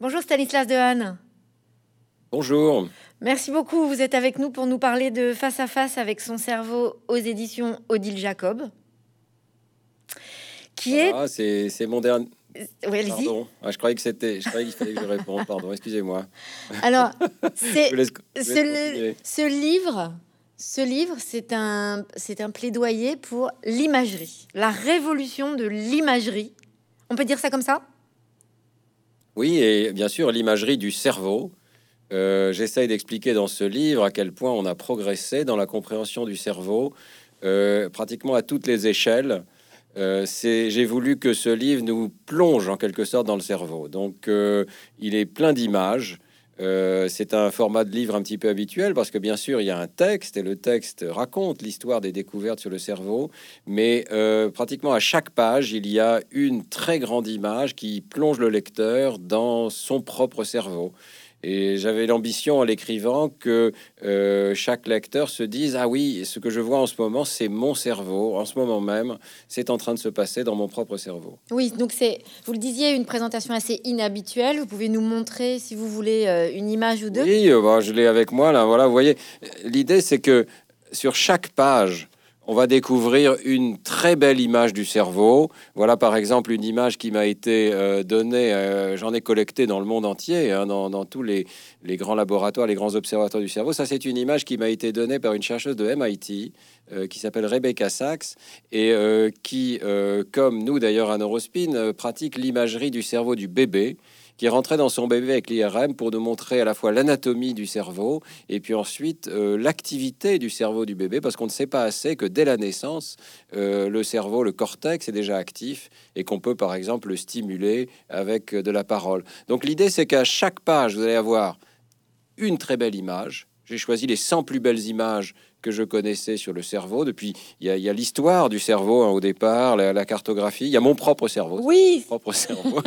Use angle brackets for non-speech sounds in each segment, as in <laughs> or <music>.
Bonjour Stanislas Dehaene. Bonjour. Merci beaucoup. Vous êtes avec nous pour nous parler de Face à face avec son cerveau aux éditions Odile Jacob. Qui est. Ah, c'est mon dernier. Oui, allez-y. Ah, je croyais que c'était. Je croyais qu'il fallait que je réponde. Pardon, excusez-moi. Alors, c'est ce, ce livre. Ce livre, c'est un, c'est un plaidoyer pour l'imagerie, la révolution de l'imagerie. On peut dire ça comme ça? Oui, et bien sûr, l'imagerie du cerveau. Euh, J'essaye d'expliquer dans ce livre à quel point on a progressé dans la compréhension du cerveau, euh, pratiquement à toutes les échelles. Euh, j'ai voulu que ce livre nous plonge en quelque sorte dans le cerveau. Donc, euh, il est plein d'images. Euh, c'est un format de livre un petit peu habituel parce que bien sûr il y a un texte et le texte raconte l'histoire des découvertes sur le cerveau, mais pratiquement à chaque page il y a une très grande image qui plonge le lecteur dans son propre cerveau. Et j'avais l'ambition en l'écrivant que euh, chaque lecteur se dise ah oui, ce que je vois en ce moment, c'est mon cerveau. En ce moment même, c'est en train de se passer dans mon propre cerveau. Oui, donc c'est, vous le disiez, une présentation assez inhabituelle. Vous pouvez nous montrer, si vous voulez, euh, une image ou deux? Oui, euh, bah, je l'ai avec moi là. Voilà, vous voyez, l'idée c'est que sur chaque page, on va découvrir une très belle image du cerveau. Voilà par exemple une image qui m'a été euh, donnée, euh, j'en ai collecté dans le monde entier, hein, dans, tous les, grands laboratoires, les grands observatoires du cerveau. Ça, c'est une image qui m'a été donnée par une chercheuse de MIT euh, qui s'appelle Rebecca Sachs et qui, comme nous d'ailleurs à Neurospin, pratique l'imagerie du cerveau du bébé qui rentrait dans son bébé avec l'IRM pour nous montrer à la fois l'anatomie du cerveau et puis ensuite euh, l'activité du cerveau du bébé, parce qu'on ne sait pas assez que dès la naissance, euh, le cerveau, le cortex est déjà actif et qu'on peut par exemple le stimuler avec de la parole. Donc l'idée c'est qu'à chaque page, vous allez avoir une très belle image. J'ai choisi les 100 plus belles images que je connaissais sur le cerveau. Depuis, il y a, l'histoire du cerveau hein, au départ, la, cartographie. Il y a mon propre cerveau. Oui. Propre cerveau.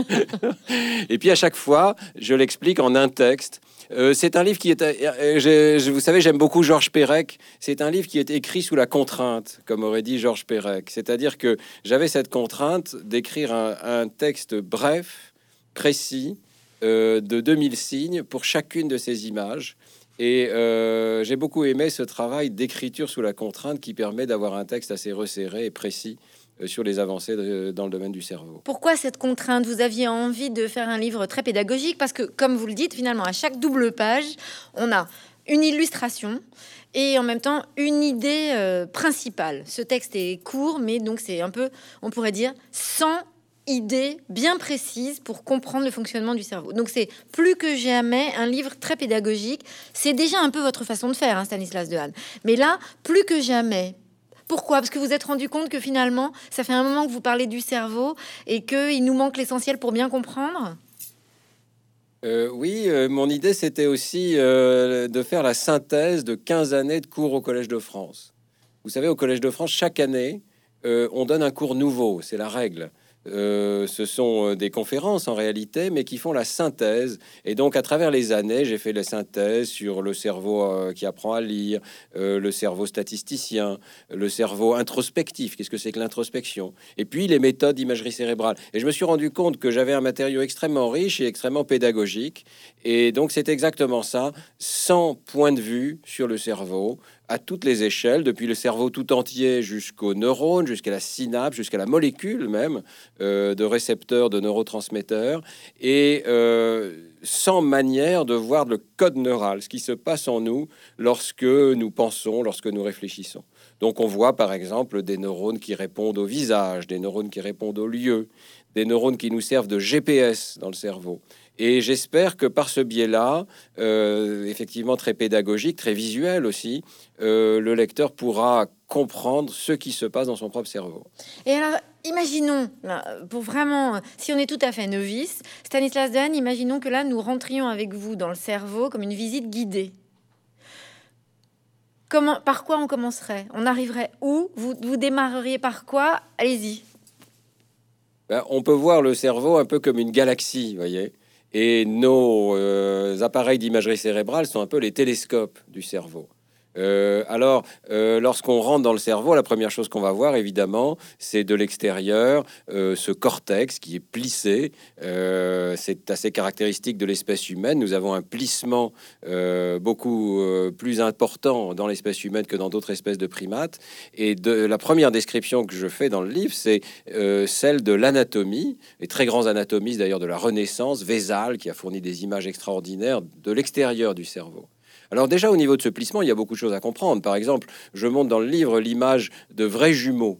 <laughs> et puis à chaque fois, je l'explique en un texte. Euh, c'est un livre qui est, euh, je, vous savez, j'aime beaucoup Georges Perec. C'est un livre qui est écrit sous la contrainte, comme aurait dit Georges Perec. C'est-à-dire que j'avais cette contrainte d'écrire un, texte bref, précis, euh, de 2000 signes pour chacune de ces images. Et euh, j'ai beaucoup aimé ce travail d'écriture sous la contrainte qui permet d'avoir un texte assez resserré et précis euh, sur les avancées dans le domaine du cerveau. Pourquoi cette contrainte? Vous aviez envie de faire un livre très pédagogique? Parce que, comme vous le dites, finalement, à chaque double page, on a une illustration et en même temps une idée euh, principale. Ce texte est court, mais donc c'est un peu, on pourrait dire, sans idée bien précise pour comprendre le fonctionnement du cerveau. Donc c'est plus que jamais un livre très pédagogique. C'est déjà un peu votre façon de faire, hein, Stanislas Dehaene. Mais là, plus que jamais. Pourquoi? Parce que vous êtes rendu compte que finalement, ça fait un moment que vous parlez du cerveau et qu'il nous manque l'essentiel pour bien comprendre? Euh, oui, euh, mon idée c'était aussi euh, de faire la synthèse de 15 années de cours au Collège de France. Vous savez, au Collège de France, chaque année, on donne un cours nouveau, c'est la règle. Euh, ce sont euh, des conférences en réalité, mais qui font la synthèse. Et donc, à travers les années, j'ai fait la synthèse sur le cerveau euh, qui apprend à lire, le cerveau statisticien, le cerveau introspectif. Qu'est-ce que c'est que l'introspection? Et puis les méthodes d'imagerie cérébrale. Et je me suis rendu compte que j'avais un matériau extrêmement riche et extrêmement pédagogique. Et donc, c'est exactement ça, 100 points de vue sur le cerveau, à toutes les échelles, depuis le cerveau tout entier jusqu'aux neurones, jusqu'à la synapse, jusqu'à la molécule même euh, de récepteurs, de neurotransmetteurs, et euh, sans manière de voir le code neural, ce qui se passe en nous lorsque nous pensons, lorsque nous réfléchissons. Donc on voit par exemple des neurones qui répondent au visage, des neurones qui répondent au lieu, des neurones qui nous servent de GPS dans le cerveau. Et j'espère que par ce biais-là, euh, effectivement très pédagogique, très visuel aussi, euh, le lecteur pourra comprendre ce qui se passe dans son propre cerveau. Et alors, imaginons, pour vraiment, si on est tout à fait novice, Stanislas Dan, imaginons que là, nous rentrions avec vous dans le cerveau comme une visite guidée. Comment, par quoi on commencerait? On arriverait où? Vous, vous démarreriez par quoi? Allez-y. Ben, on peut voir le cerveau un peu comme une galaxie, voyez. Et nos euh, appareils d'imagerie cérébrale sont un peu les télescopes du cerveau. Euh, alors, euh, lorsqu'on rentre dans le cerveau, la première chose qu'on va voir, évidemment, c'est de l'extérieur euh, ce cortex qui est plissé. c'est assez caractéristique de l'espèce humaine. Nous avons un plissement beaucoup plus important dans l'espèce humaine que dans d'autres espèces de primates. Et de, la première description que je fais dans le livre, c'est celle de l'anatomie. Les très grands anatomistes, d'ailleurs, de la Renaissance, Vézal, qui a fourni des images extraordinaires de l'extérieur du cerveau. Alors déjà au niveau de ce plissement, il y a beaucoup de choses à comprendre. Par exemple, je montre dans le livre l'image de vrais jumeaux.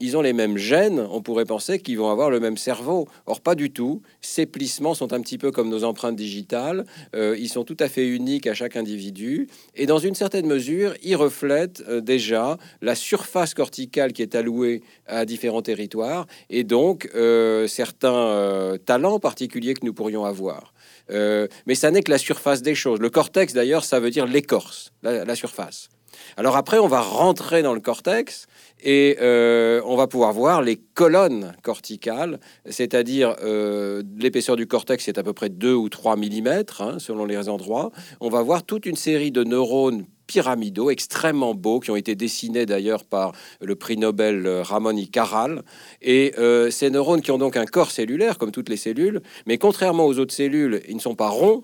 Ils ont les mêmes gènes, on pourrait penser qu'ils vont avoir le même cerveau. Or, pas du tout. Ces plissements sont un petit peu comme nos empreintes digitales. Euh, ils sont tout à fait uniques à chaque individu. Et dans une certaine mesure, ils reflètent euh, déjà la surface corticale qui est allouée à différents territoires et donc euh, certains talents particuliers que nous pourrions avoir. Euh, mais ça n'est que la surface des choses. Le cortex, d'ailleurs, ça veut dire l'écorce, la, surface. Alors après, on va rentrer dans le cortex et euh, on va pouvoir voir les colonnes corticales, c'est-à-dire euh, l'épaisseur du cortex c'est à peu près 2 ou 3 mm, hein, selon les endroits. On va voir toute une série de neurones pyramidaux extrêmement beaux qui ont été dessinés d'ailleurs par le prix Nobel euh, Ramon y Caral. Et euh, ces neurones qui ont donc un corps cellulaire comme toutes les cellules, mais contrairement aux autres cellules, ils ne sont pas ronds.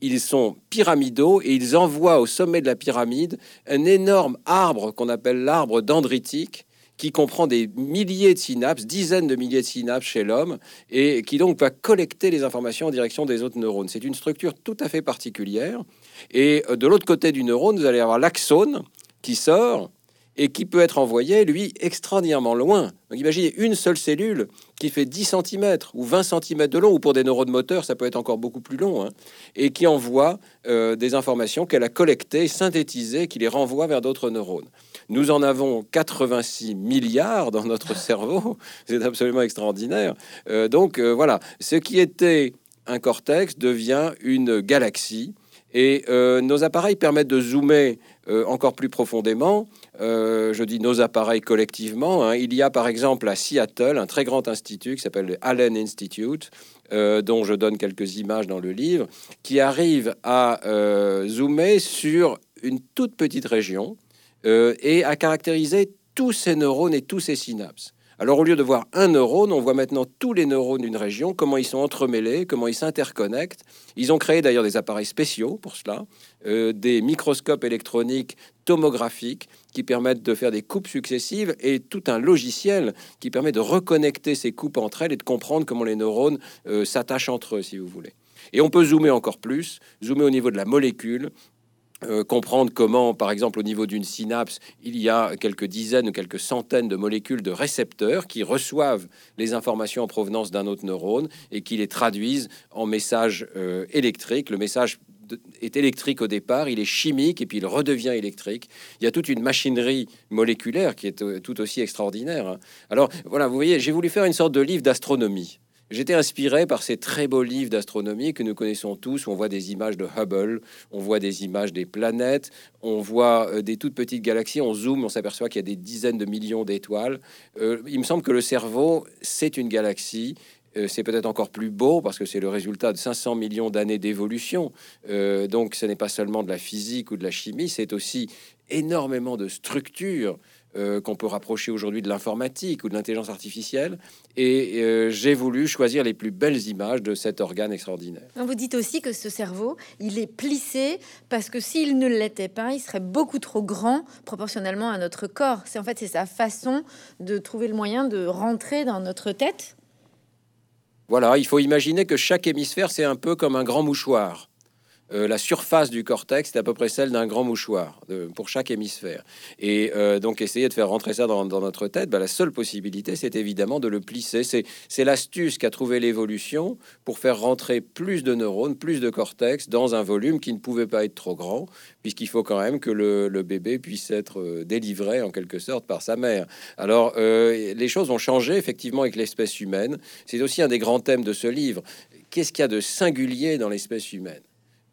Ils sont pyramidaux et ils envoient au sommet de la pyramide un énorme arbre qu'on appelle l'arbre dendritique qui comprend des milliers de synapses, dizaines de milliers de synapses chez l'homme, et qui donc va collecter les informations en direction des autres neurones. C'est une structure tout à fait particulière. Et euh, de l'autre côté du neurone, vous allez avoir l'axone qui sort et qui peut être envoyé, lui, extraordinairement loin. Donc imaginez une seule cellule qui fait 10 cm ou 20 cm de long, ou pour des neurones moteurs, ça peut être encore beaucoup plus long, hein, et qui envoie euh, des informations qu'elle a collectées, synthétisées, qui les renvoie vers d'autres neurones. Nous en avons 86 milliards dans notre <laughs> cerveau, c'est absolument extraordinaire. Euh, donc voilà, ce qui était un cortex devient une galaxie et euh, nos appareils permettent de zoomer euh, encore plus profondément. Euh, je dis nos appareils collectivement. Hein. Il y a par exemple à Seattle un très grand institut qui s'appelle le Allen Institute, dont je donne quelques images dans le livre, qui arrive à zoomer sur une toute petite région et à caractériser tous ces neurones et tous ces synapses. Alors au lieu de voir un neurone, on voit maintenant tous les neurones d'une région, comment ils sont entremêlés, comment ils s'interconnectent. Ils ont créé d'ailleurs des appareils spéciaux pour cela, euh, des microscopes électroniques tomographiques qui permettent de faire des coupes successives et tout un logiciel qui permet de reconnecter ces coupes entre elles et de comprendre comment les neurones euh, s'attachent entre eux, si vous voulez. Et on peut zoomer encore plus, zoomer au niveau de la molécule, euh, comprendre comment, par exemple, au niveau d'une synapse, il y a quelques dizaines ou quelques centaines de molécules de récepteurs qui reçoivent les informations en provenance d'un autre neurone et qui les traduisent en messages euh, électriques. Le message est électrique au départ, il est chimique et puis il redevient électrique. Il y a toute une machinerie moléculaire qui est euh, tout aussi extraordinaire. Hein. Alors voilà, vous voyez, j'ai voulu faire une sorte de livre d'astronomie. J'étais inspiré par ces très beaux livres d'astronomie que nous connaissons tous. On voit des images de Hubble, on voit des images des planètes, on voit euh, des toutes petites galaxies. On zoome, on s'aperçoit qu'il y a des dizaines de millions d'étoiles. Euh, il me semble que le cerveau, c'est une galaxie. Euh, c'est peut-être encore plus beau parce que c'est le résultat de 500 millions d'années d'évolution. donc, ce n'est pas seulement de la physique ou de la chimie, c'est aussi énormément de structures euh, qu'on peut rapprocher aujourd'hui de l'informatique ou de l'intelligence artificielle. Et euh, j'ai voulu choisir les plus belles images de cet organe extraordinaire. Vous dites aussi que ce cerveau, il est plissé parce que s'il ne l'était pas, il serait beaucoup trop grand proportionnellement à notre corps. C'est en fait c'est sa façon de trouver le moyen de rentrer dans notre tête. Voilà, il faut imaginer que chaque hémisphère, c'est un peu comme un grand mouchoir. Euh, la surface du cortex est à peu près celle d'un grand mouchoir pour chaque hémisphère. Et euh, donc essayer de faire rentrer ça dans, notre tête, bah, la seule possibilité, c'est évidemment de le plisser. C'est l'astuce qu'a trouvé l'évolution pour faire rentrer plus de neurones, plus de cortex dans un volume qui ne pouvait pas être trop grand, puisqu'il faut quand même que le, bébé puisse être euh, délivré en quelque sorte par sa mère. Alors les choses ont changé effectivement avec l'espèce humaine. C'est aussi un des grands thèmes de ce livre. Qu'est-ce qu'il y a de singulier dans l'espèce humaine?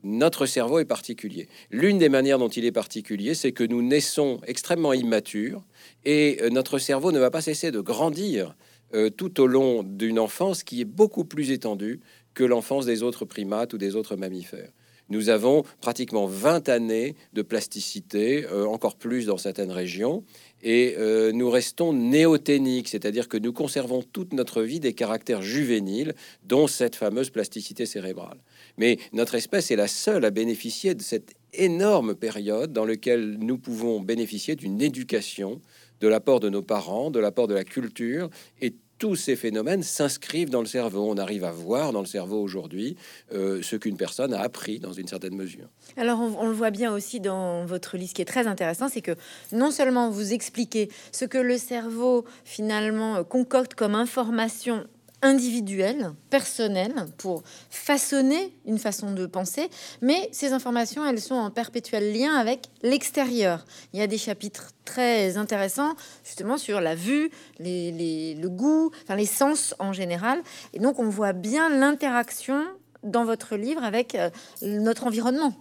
Notre cerveau est particulier. L'une des manières dont il est particulier, c'est que nous naissons extrêmement immatures et euh, notre cerveau ne va pas cesser de grandir euh, tout au long d'une enfance qui est beaucoup plus étendue que l'enfance des autres primates ou des autres mammifères. nous avons pratiquement 20 années de plasticité, euh, encore plus dans certaines régions, et nous restons néoténiques, c'est-à-dire que nous conservons toute notre vie des caractères juvéniles, dont cette fameuse plasticité cérébrale. Mais notre espèce est la seule à bénéficier de cette énorme période dans laquelle nous pouvons bénéficier d'une éducation, de l'apport de nos parents, de l'apport de la culture, et tous ces phénomènes s'inscrivent dans le cerveau. On arrive à voir dans le cerveau aujourd'hui euh, ce qu'une personne a appris dans une certaine mesure. Alors on, le voit bien aussi dans votre liste qui est très intéressant, c'est que non seulement vous expliquez ce que le cerveau finalement concocte comme information individuelle, personnelle, pour façonner une façon de penser, mais ces informations, elles sont en perpétuel lien avec l'extérieur. Il y a des chapitres très intéressants, justement, sur la vue, le goût, enfin les sens en général. Et donc, on voit bien l'interaction dans votre livre avec euh, notre environnement.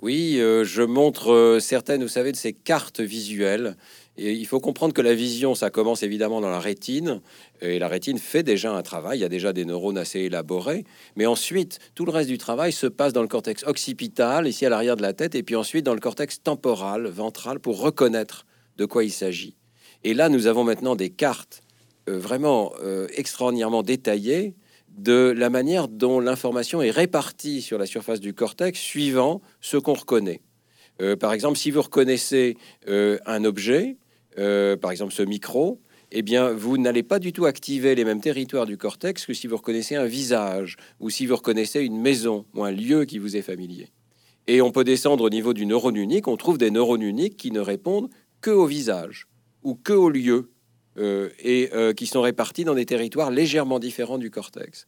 Oui, euh, je montre euh, certaines, vous savez, de ces cartes visuelles il faut comprendre que la vision, ça commence évidemment dans la rétine, et la rétine fait déjà un travail, il y a déjà des neurones assez élaborés, mais ensuite, tout le reste du travail se passe dans le cortex occipital, ici à l'arrière de la tête, et puis ensuite dans le cortex temporal, ventral, pour reconnaître de quoi il s'agit. Et là, nous avons maintenant des cartes euh, vraiment euh, extraordinairement détaillées de la manière dont l'information est répartie sur la surface du cortex suivant ce qu'on reconnaît. Euh, par exemple, si vous reconnaissez un objet, euh, par exemple ce micro, eh bien, vous n'allez pas du tout activer les mêmes territoires du cortex que si vous reconnaissez un visage ou si vous reconnaissez une maison ou un lieu qui vous est familier. Et on peut descendre au niveau du neurone unique, on trouve des neurones uniques qui ne répondent que au visage ou que au lieu. Euh, et euh, qui sont répartis dans des territoires légèrement différents du cortex.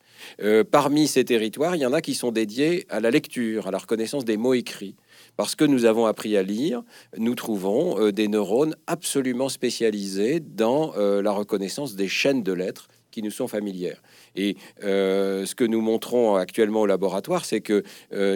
parmi ces territoires, il y en a qui sont dédiés à la lecture, à la reconnaissance des mots écrits. Parce que nous avons appris à lire, nous trouvons euh, des neurones absolument spécialisés dans euh, la reconnaissance des chaînes de lettres qui nous sont familières. Et euh, ce que nous montrons actuellement au laboratoire, c'est que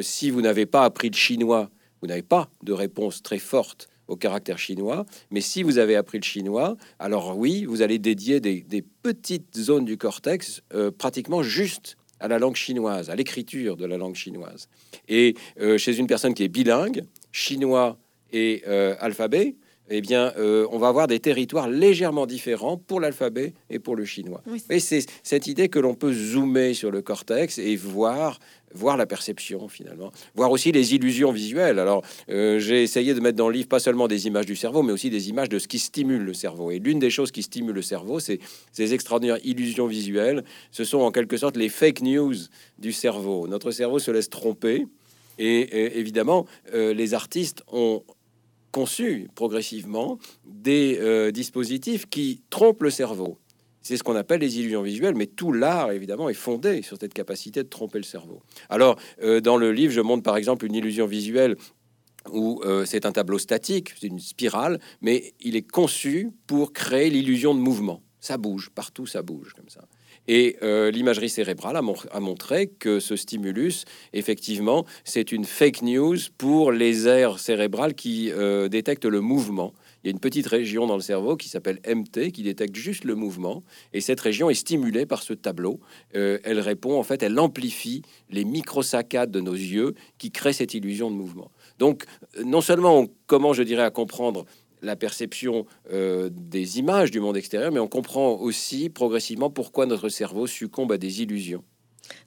si vous n'avez pas appris le chinois, vous n'avez pas de réponse très forte au caractère chinois. Mais si vous avez appris le chinois, alors oui, vous allez dédier des, petites zones du cortex pratiquement juste à la langue chinoise, à l'écriture de la langue chinoise. Et euh, chez une personne qui est bilingue, chinois et euh, alphabet, eh bien, euh, on va avoir des territoires légèrement différents pour l'alphabet et pour le chinois. Et c'est cette idée que l'on peut zoomer sur le cortex et voir voir la perception finalement, voir aussi les illusions visuelles. Alors, euh, j'ai essayé de mettre dans le livre pas seulement des images du cerveau, mais aussi des images de ce qui stimule le cerveau. Et l'une des choses qui stimule le cerveau, c'est ces extraordinaires illusions visuelles. Ce sont en quelque sorte les fake news du cerveau. Notre cerveau se laisse tromper. Et, évidemment, euh, les artistes ont conçu progressivement des euh, dispositifs qui trompent le cerveau. C'est ce qu'on appelle les illusions visuelles, mais tout l'art, évidemment, est fondé sur cette capacité de tromper le cerveau. Alors, euh, dans le livre, je montre par exemple une illusion visuelle où euh, c'est un tableau statique, c'est une spirale, mais il est conçu pour créer l'illusion de mouvement. Ça bouge, partout ça bouge comme ça. Et euh, l'imagerie cérébrale a, montré que ce stimulus, effectivement, c'est une fake news pour les aires cérébrales qui détectent le mouvement. Il y a une petite région dans le cerveau qui s'appelle MT qui détecte juste le mouvement. Et cette région est stimulée par ce tableau. Euh, elle répond, en fait, elle amplifie les microsaccades de nos yeux qui créent cette illusion de mouvement. Donc, non seulement on commence, je dirais, à comprendre la perception euh, des images du monde extérieur, mais on comprend aussi progressivement pourquoi notre cerveau succombe à des illusions.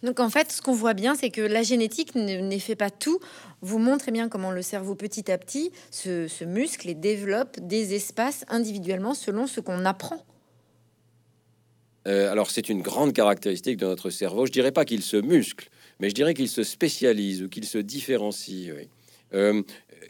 Donc en fait, ce qu'on voit bien, c'est que la génétique n'est fait pas tout. Vous montrez bien comment le cerveau petit à petit se, muscle et développe des espaces individuellement selon ce qu'on apprend. Euh, alors c'est une grande caractéristique de notre cerveau. Je dirais pas qu'il se muscle, mais je dirais qu'il se spécialise ou qu'il se différencie. Oui. Euh,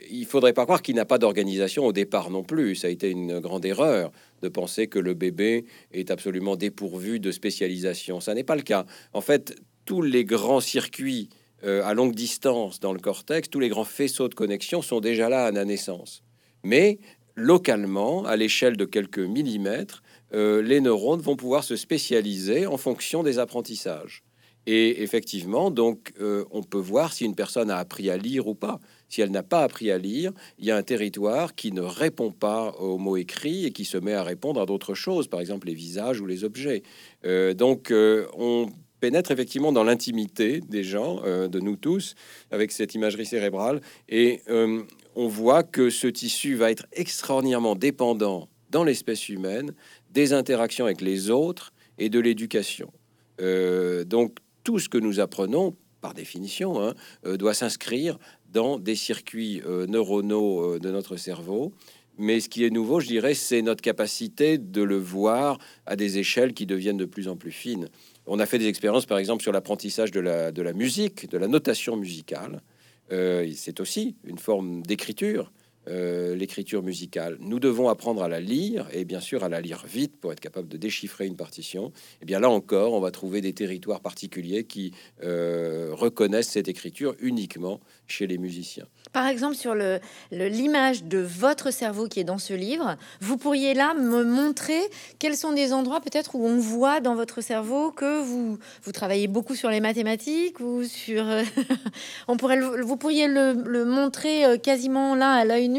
il faudrait pas croire qu'il n'a pas d'organisation au départ non plus. Ça a été une grande erreur de penser que le bébé est absolument dépourvu de spécialisation. Ça n'est pas le cas. En fait, tous les grands circuits euh, à longue distance dans le cortex, tous les grands faisceaux de connexion sont déjà là à la naissance. Mais localement, à l'échelle de quelques millimètres, euh, les neurones vont pouvoir se spécialiser en fonction des apprentissages. Et effectivement, donc, on peut voir si une personne a appris à lire ou pas. Si elle n'a pas appris à lire, il y a un territoire qui ne répond pas aux mots écrits et qui se met à répondre à d'autres choses, par exemple les visages ou les objets. Euh, donc, euh, on pénètre effectivement dans l'intimité des gens, euh, de nous tous, avec cette imagerie cérébrale, et on voit que ce tissu va être extraordinairement dépendant dans l'espèce humaine des interactions avec les autres et de l'éducation. donc tout ce que nous apprenons, par définition, hein, doit s'inscrire dans des circuits neuronaux de notre cerveau mais ce qui est nouveau, je dirais, c'est notre capacité de le voir à des échelles qui deviennent de plus en plus fines. On a fait des expériences, par exemple, sur l'apprentissage de la, de la musique, de la notation musicale. Euh, c'est aussi une forme d'écriture. Euh, l'écriture musicale. Nous devons apprendre à la lire et bien sûr à la lire vite pour être capable de déchiffrer une partition. Et eh bien là encore, on va trouver des territoires particuliers qui euh, reconnaissent cette écriture uniquement chez les musiciens. Par exemple, sur l'image de votre cerveau qui est dans ce livre, vous pourriez là me montrer quels sont des endroits peut-être où on voit dans votre cerveau que vous, vous travaillez beaucoup sur les mathématiques ou sur... <laughs> on pourrait vous pourriez le, le montrer quasiment là à l'œil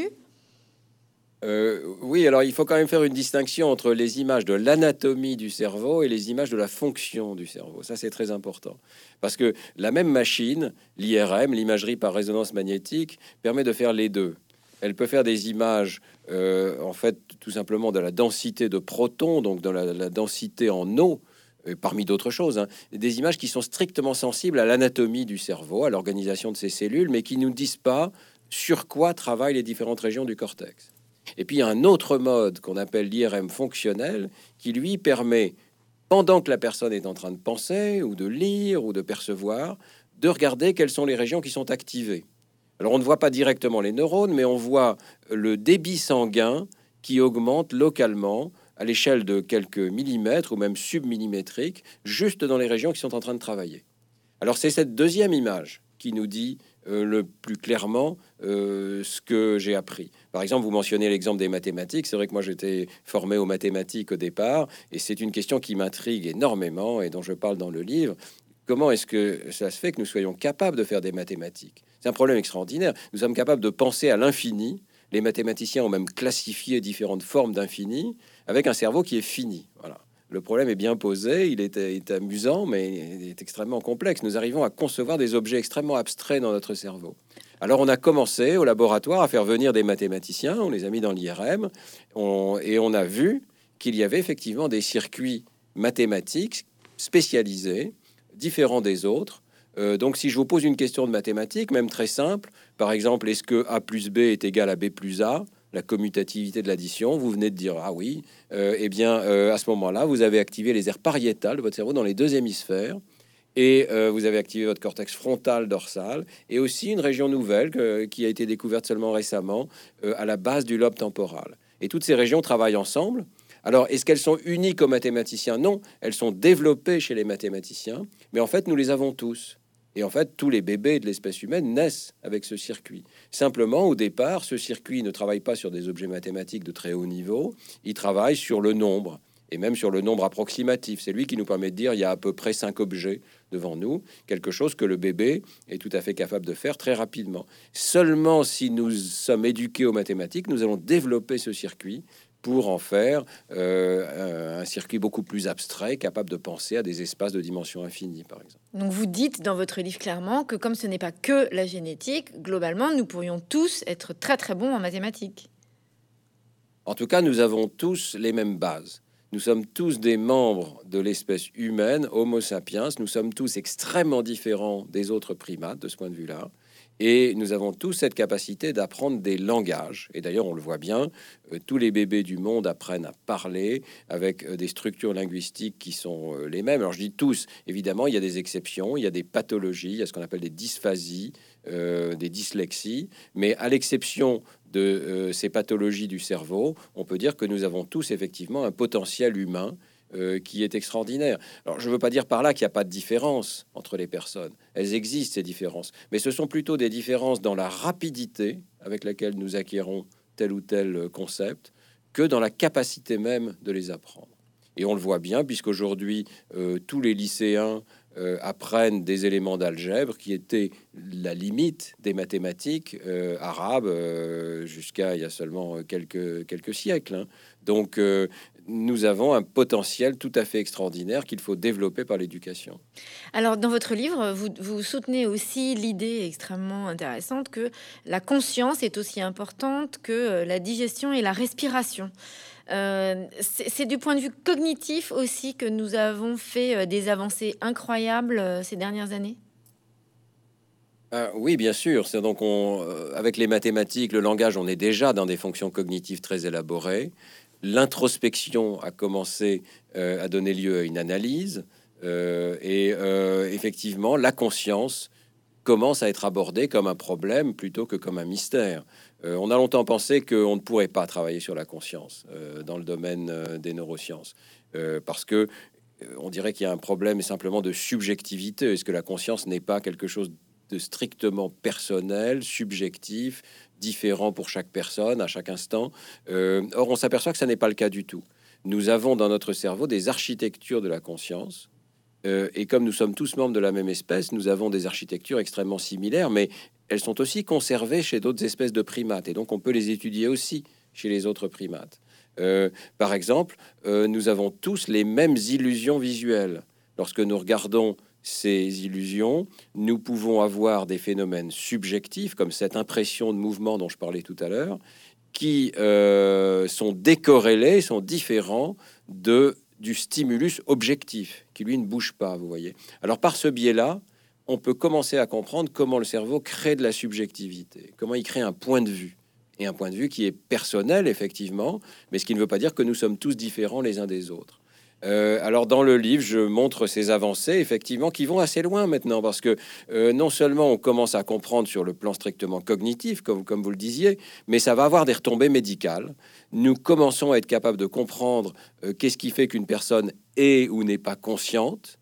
euh, oui, alors il faut quand même faire une distinction entre les images de l'anatomie du cerveau et les images de la fonction du cerveau. Ça, c'est très important. Parce que la même machine, l'IRM, l'imagerie par résonance magnétique, permet de faire les deux. Elle peut faire des images, euh, en fait, tout simplement de la densité de protons, donc dans la, densité en eau, parmi d'autres choses, hein. des images qui sont strictement sensibles à l'anatomie du cerveau, à l'organisation de ces cellules, mais qui nous disent pas sur quoi travaillent les différentes régions du cortex. Et puis il y a un autre mode qu'on appelle l'IRM fonctionnel qui lui permet, pendant que la personne est en train de penser ou de lire ou de percevoir, de regarder quelles sont les régions qui sont activées. Alors on ne voit pas directement les neurones, mais on voit le débit sanguin qui augmente localement à l'échelle de quelques millimètres ou même submillimétriques, juste dans les régions qui sont en train de travailler. Alors c'est cette deuxième image qui nous dit le plus clairement euh, ce que j'ai appris. Par exemple, vous mentionnez l'exemple des mathématiques. C'est vrai que moi j'étais formé aux mathématiques au départ, et c'est une question qui m'intrigue énormément et dont je parle dans le livre. Comment est-ce que ça se fait que nous soyons capables de faire des mathématiques? C'est un problème extraordinaire. Nous sommes capables de penser à l'infini. Les mathématiciens ont même classifié différentes formes d'infini avec un cerveau qui est fini. Voilà. Le problème est bien posé, il est, amusant, mais il est extrêmement complexe. Nous arrivons à concevoir des objets extrêmement abstraits dans notre cerveau. Alors on a commencé au laboratoire à faire venir des mathématiciens, on les a mis dans l'IRM, et on a vu qu'il y avait effectivement des circuits mathématiques spécialisés, différents des autres. Euh, donc si je vous pose une question de mathématiques, même très simple, par exemple, est-ce que A plus B est égal à B plus A? La commutativité de l'addition, vous venez de dire ah oui, euh, eh bien euh, à ce moment-là, vous avez activé les aires pariétales de votre cerveau dans les deux hémisphères et euh, vous avez activé votre cortex frontal dorsal et aussi une région nouvelle qui a été découverte seulement récemment à la base du lobe temporal. Et toutes ces régions travaillent ensemble. Alors, est-ce qu'elles sont uniques aux mathématiciens? Non, elles sont développées chez les mathématiciens, mais en fait, nous les avons tous. Et en fait, tous les bébés de l'espèce humaine naissent avec ce circuit. Simplement, au départ, ce circuit ne travaille pas sur des objets mathématiques de très haut niveau, il travaille sur le nombre, et même sur le nombre approximatif. C'est lui qui nous permet de dire il y a à peu près cinq objets devant nous, quelque chose que le bébé est tout à fait capable de faire très rapidement. Seulement si nous sommes éduqués aux mathématiques, nous allons développer ce circuit pour en faire euh, un circuit beaucoup plus abstrait, capable de penser à des espaces de dimension infinie, par exemple. Donc vous dites dans votre livre clairement que comme ce n'est pas que la génétique, globalement, nous pourrions tous être très très bons en mathématiques. En tout cas, nous avons tous les mêmes bases. Nous sommes tous des membres de l'espèce humaine, Homo sapiens. Nous sommes tous extrêmement différents des autres primates de ce point de vue-là. Et nous avons tous cette capacité d'apprendre des langages. Et d'ailleurs, on le voit bien, euh, tous les bébés du monde apprennent à parler avec euh, des structures linguistiques qui sont euh, les mêmes. Alors je dis tous, évidemment, il y a des exceptions, il y a des pathologies, il y a ce qu'on appelle des dysphasies, des dyslexies. Mais à l'exception de ces pathologies du cerveau, on peut dire que nous avons tous effectivement un potentiel humain euh, qui est extraordinaire. Alors, je ne veux pas dire par là qu'il n'y a pas de différence entre les personnes. Elles existent, ces différences. Mais ce sont plutôt des différences dans la rapidité avec laquelle nous acquérons tel ou tel concept que dans la capacité même de les apprendre. Et on le voit bien, puisqu'aujourd'hui, euh, tous les lycéens euh, apprennent des éléments d'algèbre qui étaient la limite des mathématiques arabes jusqu'à il y a seulement quelques, quelques siècles. Hein. Donc, nous avons un potentiel tout à fait extraordinaire qu'il faut développer par l'éducation. Alors, dans votre livre, vous, vous soutenez aussi l'idée extrêmement intéressante que la conscience est aussi importante que euh, la digestion et la respiration. Euh, c'est du point de vue cognitif aussi que nous avons fait euh, des avancées incroyables ces dernières années? Ah, oui, bien sûr. C'est donc on, avec les mathématiques, le langage, on est déjà dans des fonctions cognitives très élaborées l'introspection a commencé euh, à donner lieu à une analyse euh, et euh, effectivement la conscience commence à être abordée comme un problème plutôt que comme un mystère. on a longtemps pensé qu'on ne pourrait pas travailler sur la conscience dans le domaine des neurosciences parce que on dirait qu'il y a un problème simplement de subjectivité. Est-ce que la conscience n'est pas quelque chose de strictement personnel, subjectif, différent pour chaque personne à chaque instant. Euh, or, on s'aperçoit que ça n'est pas le cas du tout. Nous avons dans notre cerveau des architectures de la conscience. Euh, et comme nous sommes tous membres de la même espèce, nous avons des architectures extrêmement similaires, mais elles sont aussi conservées chez d'autres espèces de primates. Et donc, on peut les étudier aussi chez les autres primates. Euh, par exemple, nous avons tous les mêmes illusions visuelles. Lorsque nous regardons ces illusions, nous pouvons avoir des phénomènes subjectifs, comme cette impression de mouvement dont je parlais tout à l'heure, qui euh, sont décorrélés, sont différents de, du stimulus objectif, qui lui ne bouge pas, vous voyez. Alors par ce biais-là, on peut commencer à comprendre comment le cerveau crée de la subjectivité, comment il crée un point de vue, et un point de vue qui est personnel, effectivement, mais ce qui ne veut pas dire que nous sommes tous différents les uns des autres. Euh, alors dans le livre, je montre ces avancées, effectivement, qui vont assez loin maintenant, parce que euh, non seulement on commence à comprendre sur le plan strictement cognitif, comme, vous le disiez, mais ça va avoir des retombées médicales. Nous commençons à être capables de comprendre euh, qu'est-ce qui fait qu'une personne est ou n'est pas consciente,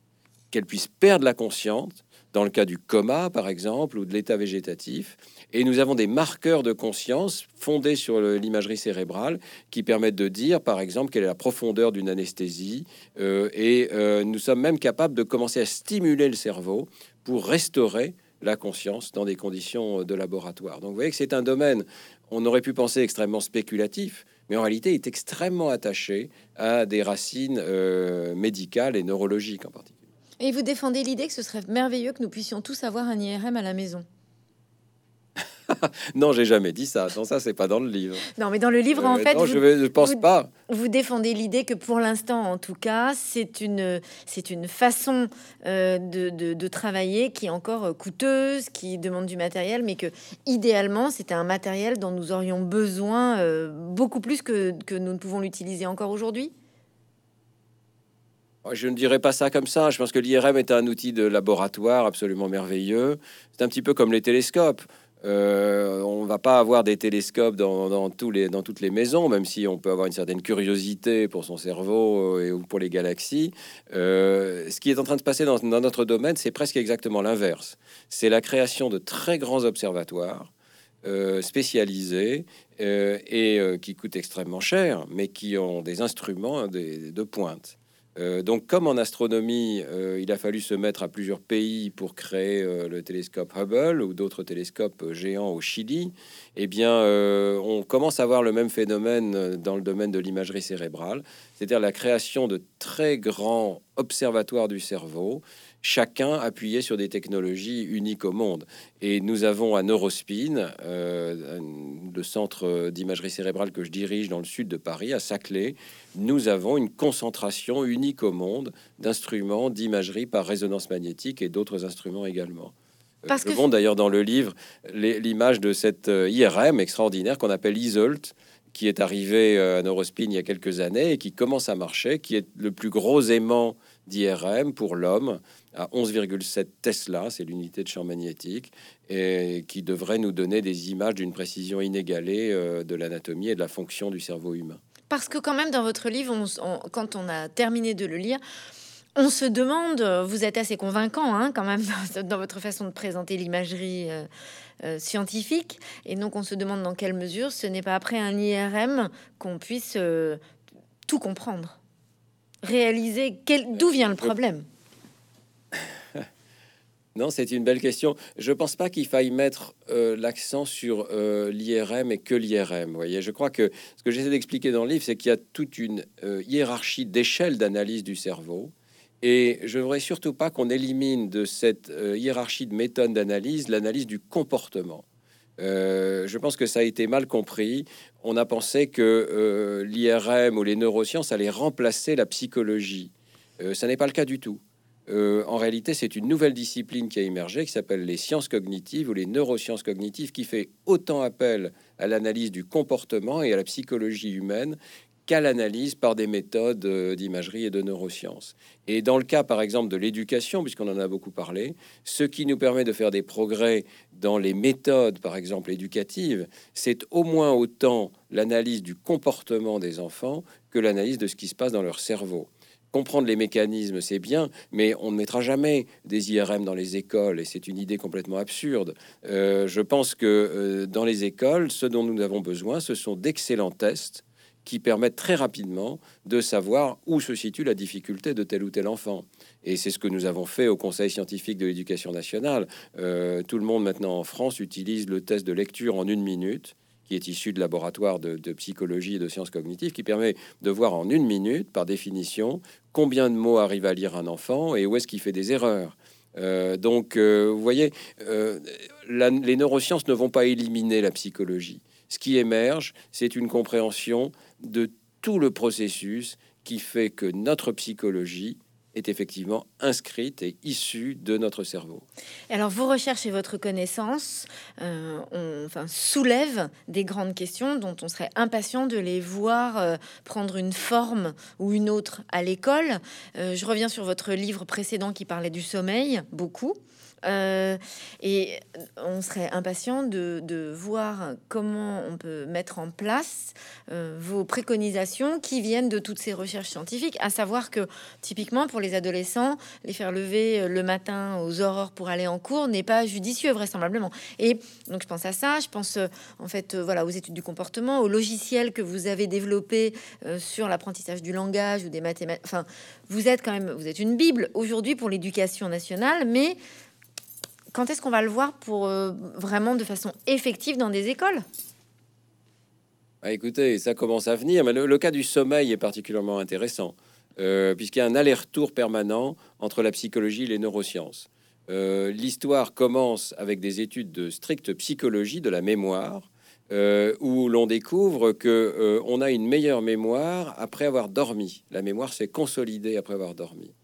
qu'elle puisse perdre la conscience, dans le cas du coma, par exemple, ou de l'état végétatif. Et nous avons des marqueurs de conscience fondés sur l'imagerie cérébrale qui permettent de dire, par exemple, quelle est la profondeur d'une anesthésie. Euh, et euh, nous sommes même capables de commencer à stimuler le cerveau pour restaurer la conscience dans des conditions de laboratoire. Donc vous voyez que c'est un domaine, on aurait pu penser extrêmement spéculatif, mais en réalité il est extrêmement attaché à des racines euh, médicales et neurologiques en particulier. Et vous défendez l'idée que ce serait merveilleux que nous puissions tous avoir un IRM à la maison? <laughs> non, j'ai jamais dit ça. Non, ça, c'est pas dans le livre. Non, mais dans le livre, en euh, fait, non, je, ne pense pas. Vous défendez l'idée que pour l'instant, en tout cas, c'est une, c'est une façon euh, de, de, travailler qui est encore euh, coûteuse, qui demande du matériel, mais que idéalement, c'était un matériel dont nous aurions besoin beaucoup plus que, que nous ne pouvons l'utiliser encore aujourd'hui? Je ne dirais pas ça comme ça. Je pense que l'IRM est un outil de laboratoire absolument merveilleux. C'est un petit peu comme les télescopes. Euh, on va pas avoir des télescopes dans, toutes les maisons, même si on peut avoir une certaine curiosité pour son cerveau euh, et ou pour les galaxies. Euh, ce qui est en train de se passer dans, notre domaine, c'est presque exactement l'inverse. C'est la création de très grands observatoires spécialisés et qui coûtent extrêmement cher, mais qui ont des instruments de pointe. Euh, donc, comme en astronomie, euh, il a fallu se mettre à plusieurs pays pour créer euh, le télescope Hubble ou d'autres télescopes géants au Chili, eh bien, on commence à voir le même phénomène dans le domaine de l'imagerie cérébrale, c'est-à-dire la création de très grands observatoires du cerveau chacun appuyé sur des technologies uniques au monde. Et nous avons à Neurospin, euh, le centre d'imagerie cérébrale que je dirige dans le sud de Paris, à Saclay, nous avons une concentration unique au monde d'instruments d'imagerie par résonance magnétique et d'autres instruments également. Euh, Parce je que... d'ailleurs dans le livre l'image de cette euh, IRM extraordinaire qu'on appelle ISOLT, qui est arrivé à Neurospin il y a quelques années et qui commence à marcher, qui est le plus gros aimant d'IRM pour l'homme à 11,7 Tesla, c'est l'unité de champ magnétique, et qui devrait nous donner des images d'une précision inégalée euh, de l'anatomie et de la fonction du cerveau humain. Parce que quand même dans votre livre, quand on a terminé de le lire, on se demande, vous êtes assez convaincant hein, quand même <laughs> dans, votre façon de présenter l'imagerie euh, euh, scientifique, et donc on se demande dans quelle mesure ce n'est pas après un IRM qu'on puisse tout comprendre – réaliser d'où vient le problème. <laughs> Non, c'est une belle question. Je ne pense pas qu'il faille mettre euh, l'accent sur euh, l'IRM et que l'IRM. Voyez, je crois que ce que j'essaie d'expliquer dans le livre, c'est qu'il y a toute une euh, hiérarchie d'échelle d'analyse du cerveau. Et je voudrais surtout pas qu'on élimine de cette hiérarchie de méthode d'analyse l'analyse du comportement. je pense que ça a été mal compris. On a pensé que l'IRM ou les neurosciences allaient remplacer la psychologie. ça n'est pas le cas du tout. Euh, en réalité, c'est une nouvelle discipline qui a émergé, qui s'appelle les sciences cognitives ou les neurosciences cognitives, qui fait autant appel à l'analyse du comportement et à la psychologie humaine qu'à l'analyse par des méthodes euh, d'imagerie et de neurosciences. Et dans le cas, par exemple, de l'éducation, puisqu'on en a beaucoup parlé, ce qui nous permet de faire des progrès dans les méthodes, par exemple, éducatives, c'est au moins autant l'analyse du comportement des enfants que l'analyse de ce qui se passe dans leur cerveau comprendre les mécanismes, c'est bien, mais on ne mettra jamais des IRM dans les écoles, et c'est une idée complètement absurde. Euh, je pense que euh, dans les écoles, ce dont nous avons besoin, ce sont d'excellents tests qui permettent très rapidement de savoir où se situe la difficulté de tel ou tel enfant. Et c'est ce que nous avons fait au Conseil scientifique de l'éducation nationale. Euh, tout le monde maintenant en France utilise le test de lecture en une minute qui est issu de laboratoire de, psychologie et de sciences cognitives, qui permet de voir en une minute, par définition, combien de mots arrive à lire un enfant et où est-ce qu'il fait des erreurs. Euh, donc, euh, vous voyez, euh, les neurosciences ne vont pas éliminer la psychologie. Ce qui émerge, c'est une compréhension de tout le processus qui fait que notre psychologie est effectivement inscrite et issue de notre cerveau. Alors vos recherches et votre connaissance euh, enfin, soulèvent des grandes questions dont on serait impatient de les voir euh, prendre une forme ou une autre à l'école. Euh, je reviens sur votre livre précédent qui parlait du sommeil, beaucoup. Euh, et on serait impatient de, voir comment on peut mettre en place euh, vos préconisations qui viennent de toutes ces recherches scientifiques, à savoir que typiquement pour les adolescents, les faire lever euh, le matin aux aurores pour aller en cours n'est pas judicieux vraisemblablement. Et donc je pense à ça, je pense en fait voilà aux études du comportement, au logiciel que vous avez développé sur l'apprentissage du langage ou des mathématiques. Enfin, vous êtes quand même, vous êtes une bible aujourd'hui pour l'éducation nationale, mais quand est-ce qu'on va le voir pour euh, vraiment de façon effective dans des écoles? Ah, Écoutez, ça commence à venir, mais le, cas du sommeil est particulièrement intéressant, euh, puisqu'il y a un aller-retour permanent entre la psychologie et les neurosciences. Euh, l'histoire commence avec des études de stricte psychologie de la mémoire, où l'on découvre que on a une meilleure mémoire après avoir dormi. La mémoire s'est consolidée après avoir dormi.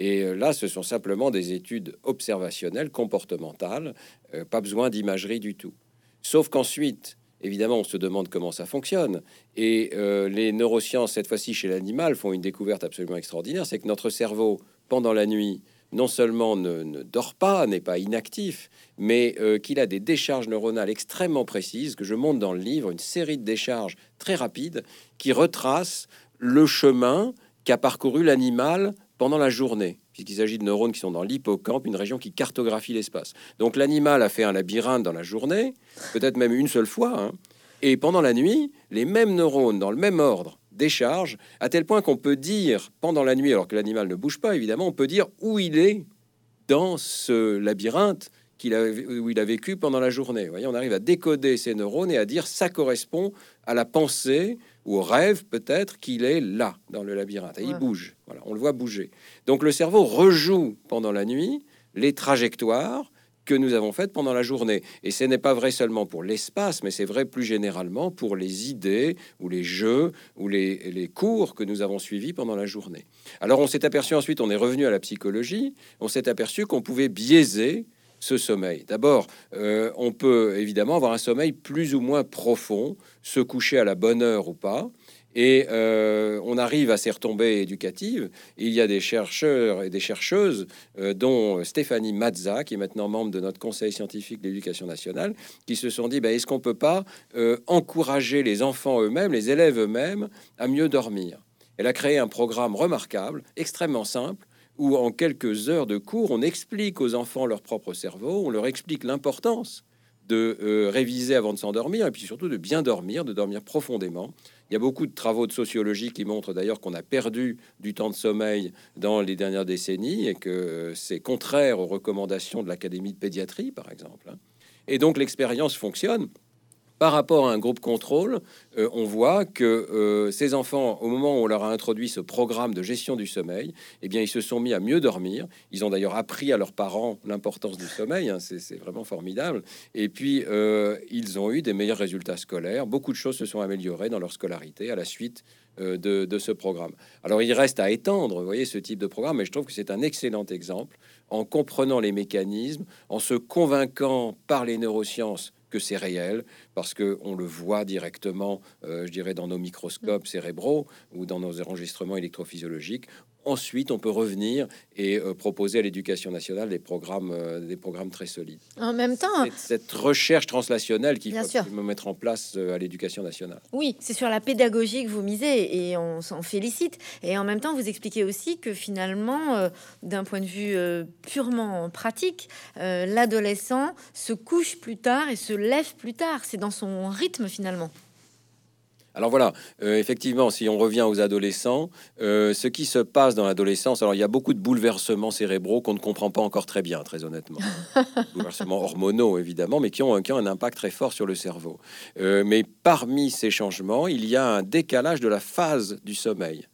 Et euh, là, ce sont simplement des études observationnelles, comportementales, euh, pas besoin d'imagerie du tout. Sauf qu'ensuite, évidemment, on se demande comment ça fonctionne. Et euh, les neurosciences, cette fois-ci chez l'animal, font une découverte absolument extraordinaire, c'est que notre cerveau, pendant la nuit, non seulement ne, dort pas, n'est pas inactif, mais qu'il a des décharges neuronales extrêmement précises, que je montre dans le livre, une série de décharges très rapides, qui retracent le chemin qu'a parcouru l'animal pendant la journée, puisqu'il s'agit de neurones qui sont dans l'hippocampe, une région qui cartographie l'espace. Donc l'animal a fait un labyrinthe dans la journée, peut-être même une seule fois, hein. et pendant la nuit, les mêmes neurones dans le même ordre déchargent, à tel point qu'on peut dire pendant la nuit, alors que l'animal ne bouge pas évidemment, on peut dire où il est dans ce labyrinthe qu'il a, où il a vécu pendant la journée. Voyez, on arrive à décoder ces neurones et à dire ça correspond à la pensée ou au rêve peut-être qu'il est là dans le labyrinthe. Et il bouge. Voilà, on le voit bouger. Donc le cerveau rejoue pendant la nuit les trajectoires que nous avons faites pendant la journée. Et ce n'est pas vrai seulement pour l'espace, mais c'est vrai plus généralement pour les idées ou les jeux ou les, les cours que nous avons suivis pendant la journée. Alors on s'est aperçu ensuite, on est revenu à la psychologie, on s'est aperçu qu'on pouvait biaiser ce sommeil. D'abord, euh, on peut évidemment avoir un sommeil plus ou moins profond, se coucher à la bonne heure ou pas. Et euh, on arrive à ces retombées éducatives. Il y a des chercheurs et des chercheuses, euh, dont Stéphanie Mazza, qui est maintenant membre de notre conseil scientifique d'éducation nationale, qui se sont dit, ben, est-ce qu'on peut pas encourager les enfants eux-mêmes, les élèves eux-mêmes, à mieux dormir? Elle a créé un programme remarquable, extrêmement simple, où en quelques heures de cours, on explique aux enfants leur propre cerveau, on leur explique l'importance de réviser avant de s'endormir et puis surtout de bien dormir, de dormir profondément. Il y a beaucoup de travaux de sociologie qui montrent d'ailleurs qu'on a perdu du temps de sommeil dans les dernières décennies et que c'est contraire aux recommandations de l'Académie de pédiatrie, par exemple. Hein. Et donc l'expérience fonctionne par rapport à un groupe contrôle, euh, on voit que euh, ces enfants, au moment où on leur a introduit ce programme de gestion du sommeil, eh bien, ils se sont mis à mieux dormir. Ils ont d'ailleurs appris à leurs parents l'importance du sommeil. Hein, c'est vraiment formidable. Et puis, euh, ils ont eu des meilleurs résultats scolaires. Beaucoup de choses se sont améliorées dans leur scolarité à la suite de, ce programme. Alors, il reste à étendre, voyez, ce type de programme, mais je trouve que c'est un excellent exemple en comprenant les mécanismes, en se convainquant par les neurosciences que c'est réel, parce que on le voit directement, euh, je dirais, dans nos microscopes cérébraux ou dans nos enregistrements électrophysiologiques. Ensuite, on peut revenir et euh, proposer à l'éducation nationale des programmes, euh, des programmes très solides. En même temps, cette, recherche translationnelle qu'il faut me mettre en place euh, à l'éducation nationale. Oui, c'est sur la pédagogie que vous misez et on s'en félicite. Et en même temps, vous expliquez aussi que finalement, d'un point de vue purement pratique, l'adolescent se couche plus tard et se lève plus tard. C'est dans son rythme finalement. Alors voilà, euh, effectivement, si on revient aux adolescents, euh, ce qui se passe dans l'adolescence, alors il y a beaucoup de bouleversements cérébraux qu'on ne comprend pas encore très bien, très honnêtement. <laughs> bouleversements hormonaux, évidemment, mais qui ont, un impact très fort sur le cerveau. Euh, mais parmi ces changements, il y a un décalage de la phase du sommeil.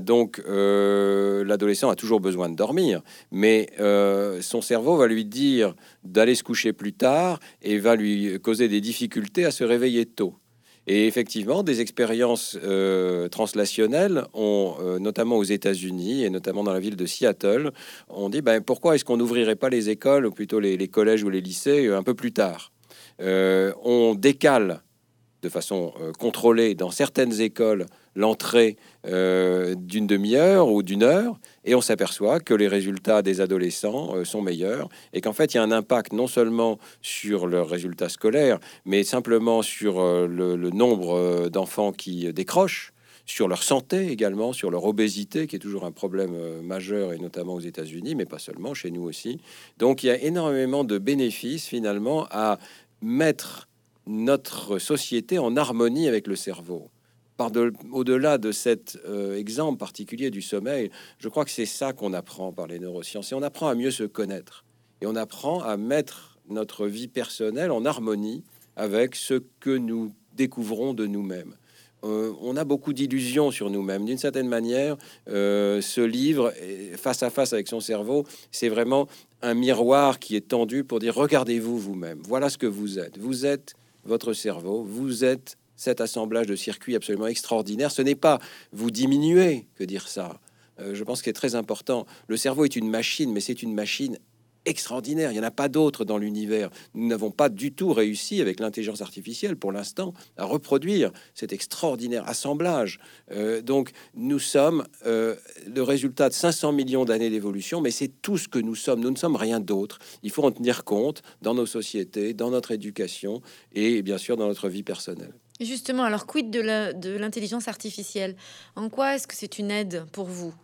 donc, l'adolescent a toujours besoin de dormir, mais son cerveau va lui dire d'aller se coucher plus tard et va lui causer des difficultés à se réveiller tôt. Et effectivement, des expériences euh, translationnelles ont, euh, notamment aux États-Unis et notamment dans la ville de Seattle, on dit ben, pourquoi est-ce qu'on n'ouvrirait pas les écoles, ou plutôt les, collèges ou les lycées, euh, un peu plus tard? On décale de façon contrôlée dans certaines écoles l'entrée euh, d'une demi-heure ou d'une heure, et on s'aperçoit que les résultats des adolescents euh, sont meilleurs, et qu'en fait, il y a un impact non seulement sur leurs résultats scolaires, mais simplement sur euh, le, nombre d'enfants qui décrochent, sur leur santé également, sur leur obésité, qui est toujours un problème majeur, et notamment aux États-Unis, mais pas seulement, chez nous aussi. Donc il y a énormément de bénéfices finalement à mettre notre société en harmonie avec le cerveau au-delà de cet euh, exemple particulier du sommeil, je crois que c'est ça qu'on apprend par les neurosciences. Et on apprend à mieux se connaître. Et on apprend à mettre notre vie personnelle en harmonie avec ce que nous découvrons de nous-mêmes. Euh, on a beaucoup d'illusions sur nous-mêmes. D'une certaine manière, euh, ce livre, face à face avec son cerveau, c'est vraiment un miroir qui est tendu pour dire, regardez-vous vous-même. Voilà ce que vous êtes. Vous êtes votre cerveau, vous êtes cet assemblage de circuits absolument extraordinaire. Ce n'est pas vous diminuer que dire ça. Euh, je pense qu'il est très important. Le cerveau est une machine, mais c'est une machine extraordinaire. Il n'y en a pas d'autres dans l'univers. Nous n'avons pas du tout réussi avec l'intelligence artificielle pour l'instant à reproduire cet extraordinaire assemblage. Euh, donc nous sommes euh, le résultat de 500 millions d'années d'évolution, mais c'est tout ce que nous sommes. Nous ne sommes rien d'autre. Il faut en tenir compte dans nos sociétés, dans notre éducation et bien sûr dans notre vie personnelle. Justement, alors quid de l'intelligence artificielle? En quoi est-ce que c'est une aide pour vous?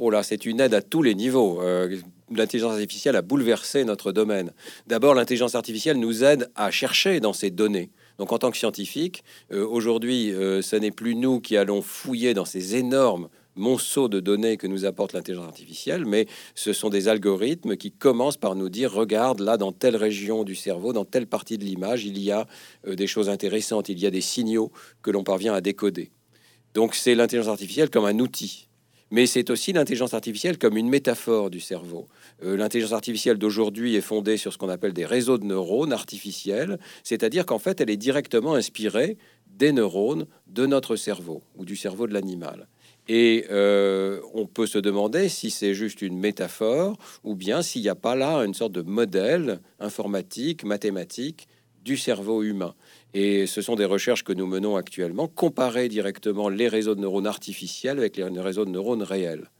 Oh là, c'est une aide à tous les niveaux. Euh, l'intelligence artificielle a bouleversé notre domaine. D'abord, l'intelligence artificielle nous aide à chercher dans ces données. Donc, en tant que scientifique, euh, aujourd'hui, euh, ce n'est plus nous qui allons fouiller dans ces énormes monceaux de données que nous apporte l'intelligence artificielle, mais ce sont des algorithmes qui commencent par nous dire regarde là dans telle région du cerveau, dans telle partie de l'image, il y a des choses intéressantes, il y a des signaux que l'on parvient à décoder. Donc c'est l'intelligence artificielle comme un outil. Mais c'est aussi l'intelligence artificielle comme une métaphore du cerveau. Euh, l'intelligence artificielle d'aujourd'hui est fondée sur ce qu'on appelle des réseaux de neurones artificiels, c'est-à-dire qu'en fait elle est directement inspirée des neurones de notre cerveau ou du cerveau de l'animal. Et euh, on peut se demander si c'est juste une métaphore ou bien s'il n'y a pas là une sorte de modèle informatique, mathématique du cerveau humain. Et ce sont des recherches que nous menons actuellement, comparer directement les réseaux de neurones artificiels avec les réseaux de neurones réels.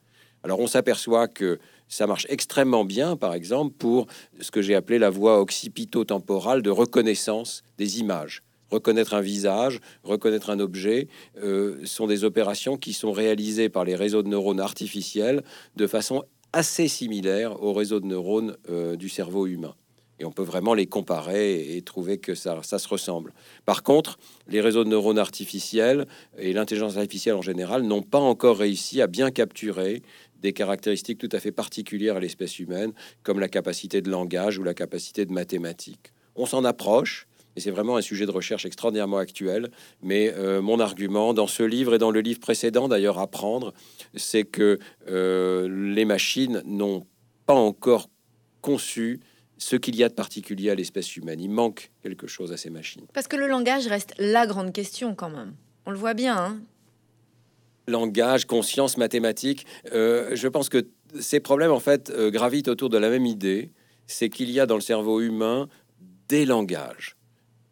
Alors on s'aperçoit que ça marche extrêmement bien, par exemple, pour ce que j'ai appelé la voie occipito-temporale de reconnaissance des images reconnaître un visage, reconnaître un objet, euh, sont des opérations qui sont réalisées par les réseaux de neurones artificiels de façon assez similaire aux réseaux de neurones euh, du cerveau humain. Et on peut vraiment les comparer et trouver que ça, se ressemble. Par contre, les réseaux de neurones artificiels et l'intelligence artificielle en général n'ont pas encore réussi à bien capturer des caractéristiques tout à fait particulières à l'espèce humaine, comme la capacité de langage ou la capacité de mathématiques. On s'en approche, et c'est vraiment un sujet de recherche extraordinairement actuel. Mais euh, mon argument dans ce livre et dans le livre précédent, d'ailleurs, à prendre, c'est que euh, les machines n'ont pas encore conçu ce qu'il y a de particulier à l'espèce humaine. Il manque quelque chose à ces machines. Parce que le langage reste la grande question quand même. On le voit bien. Hein langage, conscience, mathématiques. Euh, je pense que ces problèmes, en fait, gravitent autour de la même idée. C'est qu'il y a dans le cerveau humain des langages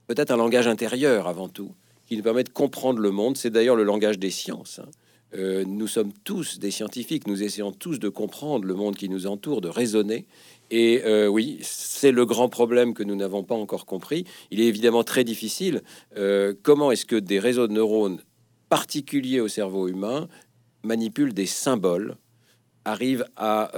peut-être un langage intérieur avant tout, qui nous permet de comprendre le monde. C'est d'ailleurs le langage des sciences. Hein. Euh, nous sommes tous des scientifiques, nous essayons tous de comprendre le monde qui nous entoure, de raisonner. Et euh, oui, c'est le grand problème que nous n'avons pas encore compris. Il est évidemment très difficile. Euh, comment est-ce que des réseaux de neurones particuliers au cerveau humain manipulent des symboles, arrivent à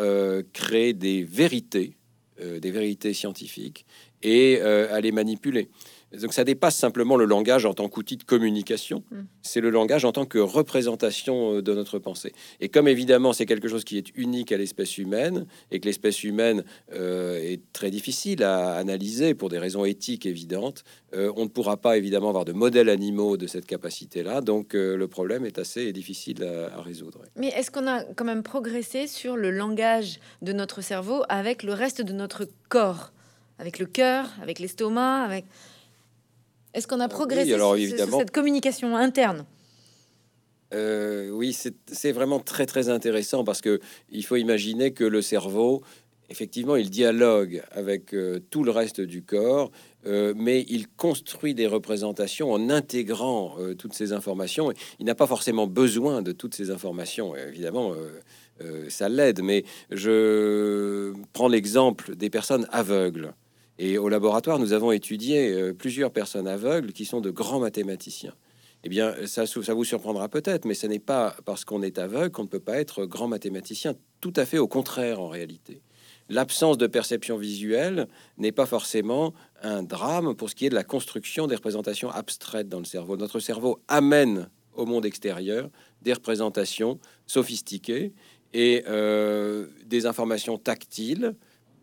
créer des vérités, des vérités scientifiques, et à les manipuler donc ça dépasse simplement le langage en tant qu'outil de communication, mm. c'est le langage en tant que représentation euh, de notre pensée. Et comme évidemment c'est quelque chose qui est unique à l'espèce humaine et que l'espèce humaine euh, est très difficile à analyser pour des raisons éthiques évidentes, euh, on ne pourra pas évidemment avoir de modèles animaux de cette capacité-là. Donc le problème est assez difficile à, à résoudre. Mais est-ce qu'on a quand même progressé sur le langage de notre cerveau avec le reste de notre corps, avec le cœur, avec l'estomac, avec est-ce qu'on a euh, progressé alors, sur, cette communication interne? Euh, oui, c'est vraiment très très intéressant parce que il faut imaginer que le cerveau, effectivement, il dialogue avec euh, tout le reste du corps, mais il construit des représentations en intégrant toutes ces informations. Il n'a pas forcément besoin de toutes ces informations. Évidemment, ça l'aide, mais je prends l'exemple des personnes aveugles. Et au laboratoire, nous avons étudié euh, plusieurs personnes aveugles qui sont de grands mathématiciens. Eh bien, ça, vous surprendra peut-être, mais ce n'est pas parce qu'on est aveugle qu'on ne peut pas être grand mathématicien. Tout à fait au contraire, en réalité. L'absence de perception visuelle n'est pas forcément un drame pour ce qui est de la construction des représentations abstraites dans le cerveau. Notre cerveau amène au monde extérieur des représentations sophistiquées et euh, des informations tactiles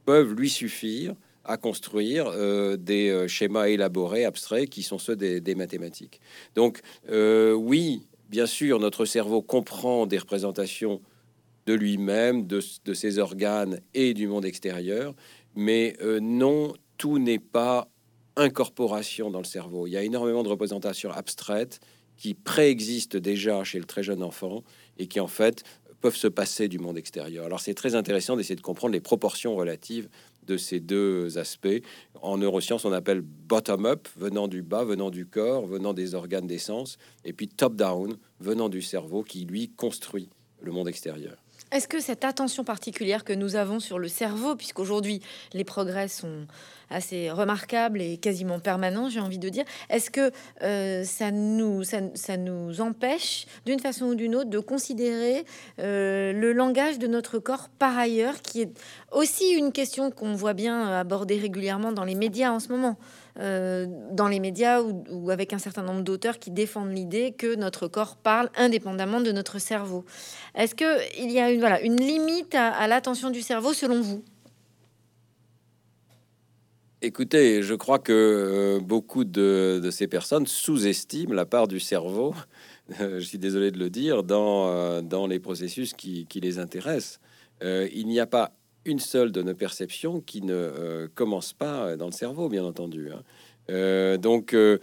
peuvent lui suffire à construire euh, des euh, schémas élaborés, abstraits, qui sont ceux des, mathématiques. Donc euh, oui, bien sûr, notre cerveau comprend des représentations de lui-même, de, ses organes et du monde extérieur, mais non, tout n'est pas incorporation dans le cerveau. Il y a énormément de représentations abstraites qui préexistent déjà chez le très jeune enfant et qui en fait peuvent se passer du monde extérieur. Alors c'est très intéressant d'essayer de comprendre les proportions relatives de ces deux aspects. En neurosciences, on appelle bottom-up, venant du bas, venant du corps, venant des organes d'essence, et puis top-down, venant du cerveau, qui lui construit le monde extérieur. Est-ce que cette attention particulière que nous avons sur le cerveau, puisqu'aujourd'hui les progrès sont assez remarquables et quasiment permanents, j'ai envie de dire, est-ce que euh, ça, nous, empêche d'une façon ou d'une autre de considérer euh, le langage de notre corps par ailleurs, qui est aussi une question qu'on voit bien aborder régulièrement dans les médias en ce moment euh, dans les médias ou, avec un certain nombre d'auteurs qui défendent l'idée que notre corps parle indépendamment de notre cerveau. Est-ce qu'il y a une limite à, l'attention du cerveau selon vous? Écoutez, je crois que euh, beaucoup de, ces personnes sous-estiment la part du cerveau, <laughs> je suis désolé de le dire, dans, euh, dans les processus qui, les intéressent. il n'y a pas une seule de nos perceptions qui ne euh, commence pas dans le cerveau, bien entendu. Hein. Euh, donc, euh,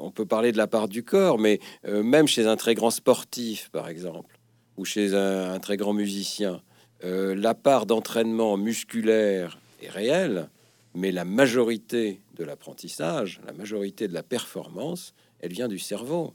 on peut parler de la part du corps, mais même chez un très grand sportif, par exemple, ou chez un, très grand musicien, la part d'entraînement musculaire est réelle, mais la majorité de l'apprentissage, la majorité de la performance, elle vient du cerveau.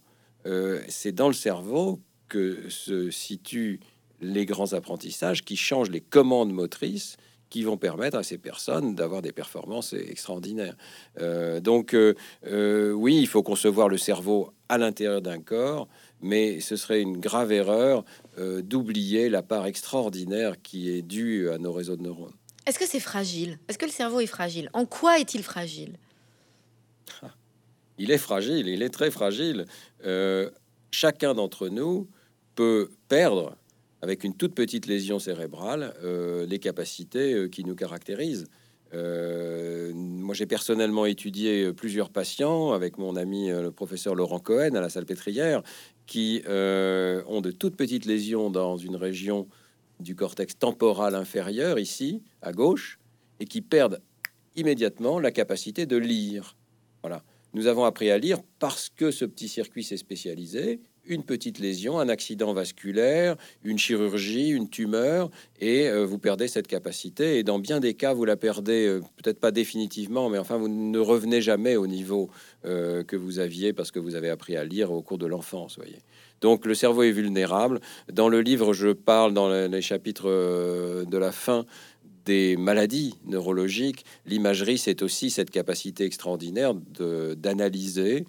C'est dans le cerveau que se situe les grands apprentissages qui changent les commandes motrices qui vont permettre à ces personnes d'avoir des performances extraordinaires. Euh, donc euh, euh, oui, il faut concevoir le cerveau à l'intérieur d'un corps, mais ce serait une grave erreur d'oublier la part extraordinaire qui est due à nos réseaux de neurones. Est-ce que c'est fragile? Est-ce que le cerveau est fragile? En quoi est-il fragile? Il est fragile, il est très fragile. Euh, chacun d'entre nous peut perdre, avec une toute petite lésion cérébrale, euh, les capacités euh, qui nous caractérisent. moi, j'ai personnellement étudié plusieurs patients avec mon ami le professeur Laurent Cohen à la salle pétrière qui ont de toutes petites lésions dans une région du cortex temporal inférieur, ici, à gauche, et qui perdent immédiatement la capacité de lire. Voilà. Nous avons appris à lire parce que ce petit circuit s'est spécialisé. Une petite lésion, un accident vasculaire, une chirurgie, une tumeur, et euh, vous perdez cette capacité. Et dans bien des cas, vous la perdez, euh, peut-être pas définitivement, mais enfin, vous ne revenez jamais au niveau euh, que vous aviez parce que vous avez appris à lire au cours de l'enfance. Voyez. Donc le cerveau est vulnérable. Dans le livre, je parle dans les chapitres de la fin des maladies neurologiques, l'imagerie, c'est aussi cette capacité extraordinaire d'analyser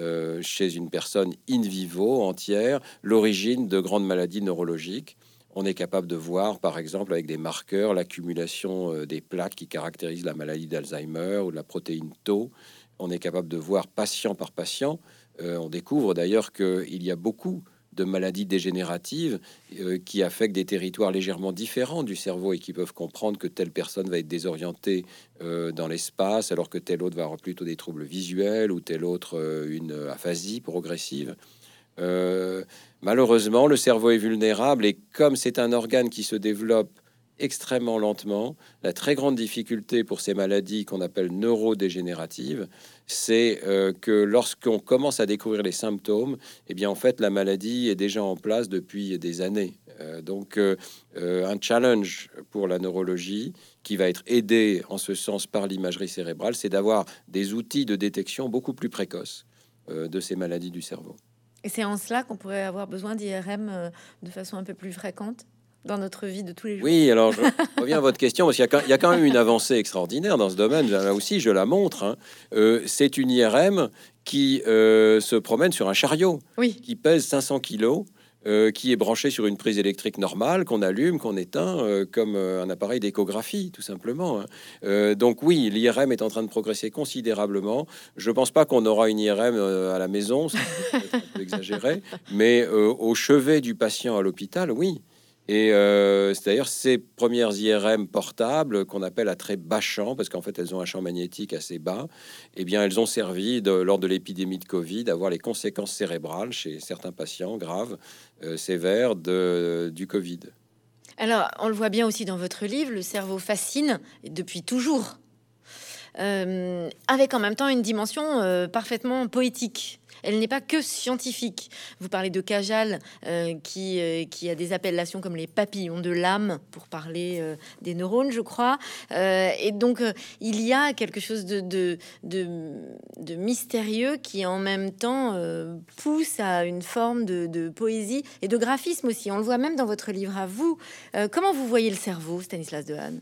euh, chez une personne in vivo entière l'origine de grandes maladies neurologiques. On est capable de voir, par exemple, avec des marqueurs, l'accumulation euh, des plaques qui caractérisent la maladie d'Alzheimer ou la protéine Tau. On est capable de voir patient par patient. Euh, on découvre d'ailleurs qu'il y a beaucoup de maladies dégénératives euh, qui affectent des territoires légèrement différents du cerveau et qui peuvent comprendre que telle personne va être désorientée euh, dans l'espace alors que telle autre va avoir plutôt des troubles visuels ou telle autre une aphasie progressive. malheureusement, le cerveau est vulnérable et comme c'est un organe qui se développe extrêmement lentement. La très grande difficulté pour ces maladies qu'on appelle neurodégénératives, c'est euh, que lorsqu'on commence à découvrir les symptômes, eh bien en fait la maladie est déjà en place depuis des années. Euh, donc euh, un challenge pour la neurologie qui va être aidé en ce sens par l'imagerie cérébrale, c'est d'avoir des outils de détection beaucoup plus précoces de ces maladies du cerveau. Et c'est en cela qu'on pourrait avoir besoin d'IRM de façon un peu plus fréquente? Dans notre vie de tous les jours. Oui, alors je reviens à votre question, parce qu'il y, a quand même une avancée extraordinaire dans ce domaine. Là aussi, je la montre. Hein. Euh, c'est une IRM qui euh, se promène sur un chariot, oui. qui pèse 500 kilos. Euh, qui est branché sur une prise électrique normale qu'on allume, qu'on éteint, comme un appareil d'échographie, tout simplement. Hein. donc oui, l'IRM est en train de progresser considérablement. Je pense pas qu'on aura une IRM à la maison, c'est un peu exagéré, mais au chevet du patient à l'hôpital, oui. Et euh, c'est d'ailleurs ces premières IRM portables qu'on appelle à très bas champ, parce qu'en fait elles ont un champ magnétique assez bas, eh bien elles ont servi lors de l'épidémie de Covid à voir les conséquences cérébrales chez certains patients graves, euh, sévères du Covid. Alors on le voit bien aussi dans votre livre, le cerveau fascine depuis toujours, euh, avec en même temps une dimension parfaitement poétique. Elle n'est pas que scientifique. Vous parlez de Cajal, euh, qui, euh, qui a des appellations comme les papillons de l'âme, pour parler euh, des neurones, je crois. et donc, il y a quelque chose de, mystérieux qui, en même temps, pousse à une forme de, poésie et de graphisme aussi. On le voit même dans votre livre à vous. comment vous voyez le cerveau, Stanislas Dehaene?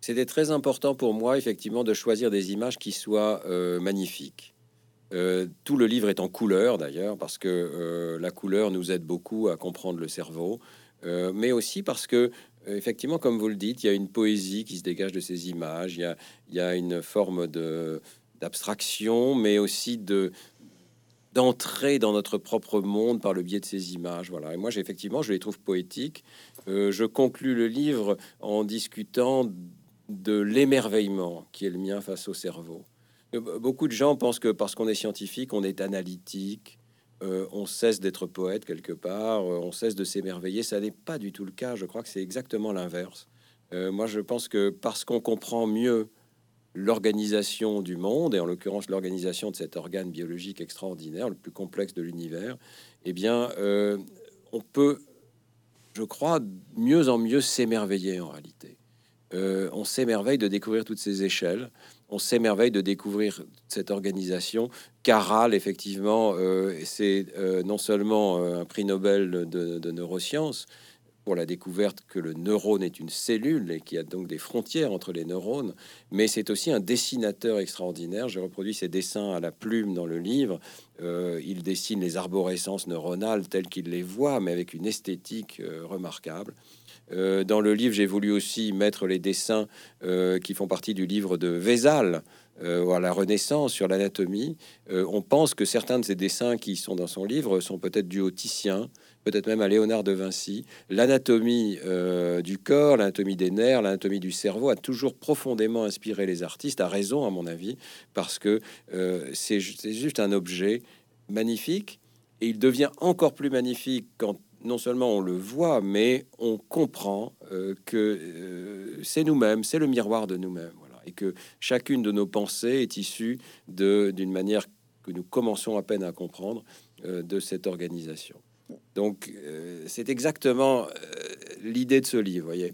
C'était très important pour moi, effectivement, de choisir des images qui soient magnifiques. Euh, tout le livre est en couleur d'ailleurs, parce que euh, la couleur nous aide beaucoup à comprendre le cerveau, euh, mais aussi parce que, effectivement, comme vous le dites, il y a une poésie qui se dégage de ces images, il y a, une forme d'abstraction, mais aussi de d'entrer dans notre propre monde par le biais de ces images. Voilà. Et moi, j'ai effectivement, je les trouve poétiques. je conclus le livre en discutant de l'émerveillement qui est le mien face au cerveau. Beaucoup de gens pensent que parce qu'on est scientifique, on est analytique, euh, on cesse d'être poète quelque part, euh, on cesse de s'émerveiller. Ça n'est pas du tout le cas. Je crois que c'est exactement l'inverse. Euh, moi, je pense que parce qu'on comprend mieux l'organisation du monde, et en l'occurrence l'organisation de cet organe biologique extraordinaire, le plus complexe de l'univers, eh bien, on peut, je crois, mieux en mieux s'émerveiller en réalité. on s'émerveille de découvrir toutes ces échelles on s'émerveille de découvrir cette organisation. Caral, effectivement, euh, c'est euh, non seulement euh, un prix Nobel de, neurosciences, pour la découverte que le neurone est une cellule et qu'il y a donc des frontières entre les neurones, mais c'est aussi un dessinateur extraordinaire. J'ai reproduit ses dessins à la plume dans le livre. Euh, il dessine les arborescences neuronales telles qu'il les voit, mais avec une esthétique euh, remarquable. Euh, dans le livre, j'ai voulu aussi mettre les dessins qui font partie du livre de Vézal, à la Renaissance sur l'anatomie, on pense que certains de ces dessins qui sont dans son livre sont peut-être au Titien, peut-être même à Léonard de Vinci. L'anatomie euh, du corps, l'anatomie des nerfs, l'anatomie du cerveau a toujours profondément inspiré les artistes, à raison à mon avis, parce que euh, c'est juste un objet magnifique, et il devient encore plus magnifique quand non seulement on le voit, mais on comprend euh, que c'est nous-mêmes, c'est le miroir de nous-mêmes, et que chacune de nos pensées est issue d'une manière que nous commençons à peine à comprendre de cette organisation. Donc, euh, c'est exactement euh, l'idée de ce livre, voyez.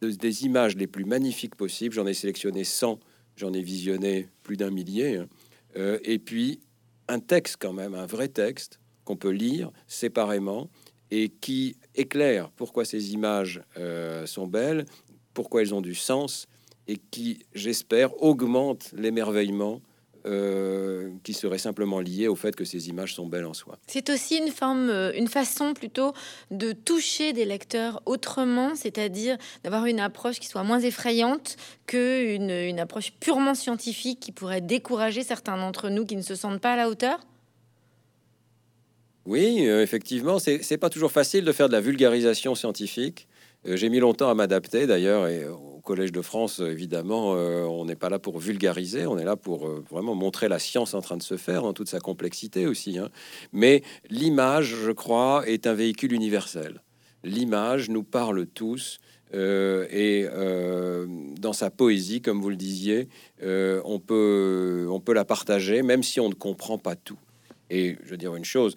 des images les plus magnifiques possibles. J'en ai sélectionné 100, j'en ai visionné plus d'un millier. Hein. Euh, et puis, un texte quand même, un vrai texte qu'on peut lire séparément et qui éclaire pourquoi ces images sont belles, pourquoi elles ont du sens et qui, j'espère, augmente l'émerveillement euh, qui serait simplement lié au fait que ces images sont belles en soi. C'est aussi une forme, euh, une façon plutôt de toucher des lecteurs autrement, c'est-à-dire d'avoir une approche qui soit moins effrayante que une, une approche purement scientifique qui pourrait décourager certains d'entre nous qui ne se sentent pas à la hauteur? Oui, euh, effectivement, c'est pas toujours facile de faire de la vulgarisation scientifique. J'ai mis longtemps à m'adapter d'ailleurs, et Collège de France, évidemment, euh, on n'est pas là pour vulgariser, on est là pour euh, vraiment montrer la science en train de se faire dans toute sa complexité aussi. Hein. Mais l'image, je crois, est un véhicule universel. L'image nous parle tous. Euh, et dans sa poésie, comme vous le disiez, on, peut, on peut la partager, même si on ne comprend pas tout. Et je veux dire une chose,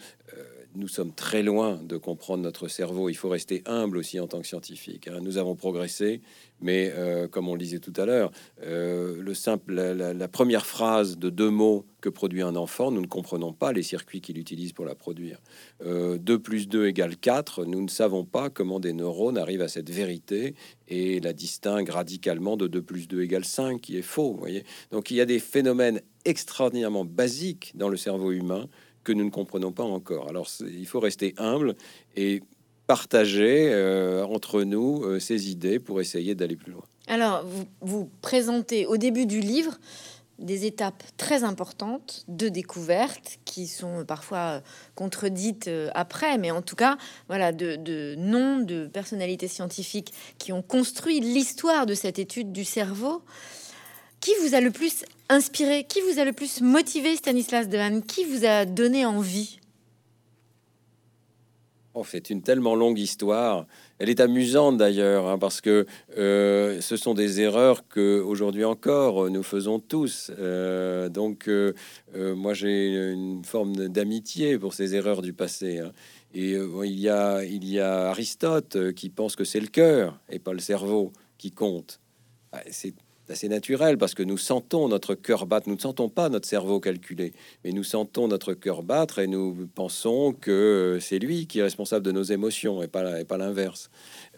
nous sommes très loin de comprendre notre cerveau. Il faut rester humble aussi en tant que scientifique. Hein. Nous avons progressé, mais euh, comme on le disait tout à l'heure, euh, le simple, la, première phrase de deux mots que produit un enfant, nous ne comprenons pas les circuits qu'il utilise pour la produire. Euh, 2 plus 2 égale 4, nous ne savons pas comment des neurones arrivent à cette vérité et la distinguent radicalement de 2 plus 2 égale 5, qui est faux. Voyez Donc il y a des phénomènes extraordinairement basiques dans le cerveau humain que nous ne comprenons pas encore. Alors il faut rester humble et partager euh, entre nous euh, ces idées pour essayer d'aller plus loin. Alors vous, vous présentez au début du livre des étapes très importantes de découverte qui sont parfois contredites euh, après, mais en tout cas, voilà, de, de noms de personnalités scientifiques qui ont construit l'histoire de cette étude du cerveau. Qui vous a le plus inspiré? Qui vous a le plus motivé, Stanislas Dehaene? Qui vous a donné envie? Oh, C'est une tellement longue histoire. Elle est amusante d'ailleurs, hein, parce que euh, ce sont des erreurs que aujourd'hui encore nous faisons tous. Euh, donc, euh, moi, j'ai une forme d'amitié pour ces erreurs du passé. Hein. Et il, y a, Aristote qui pense que c'est le cœur et pas le cerveau qui compte. Ah, assez naturel parce que nous sentons notre cœur battre. Nous ne sentons pas notre cerveau calculer, mais nous sentons notre cœur battre et nous pensons que c'est lui qui est responsable de nos émotions et pas, l'inverse.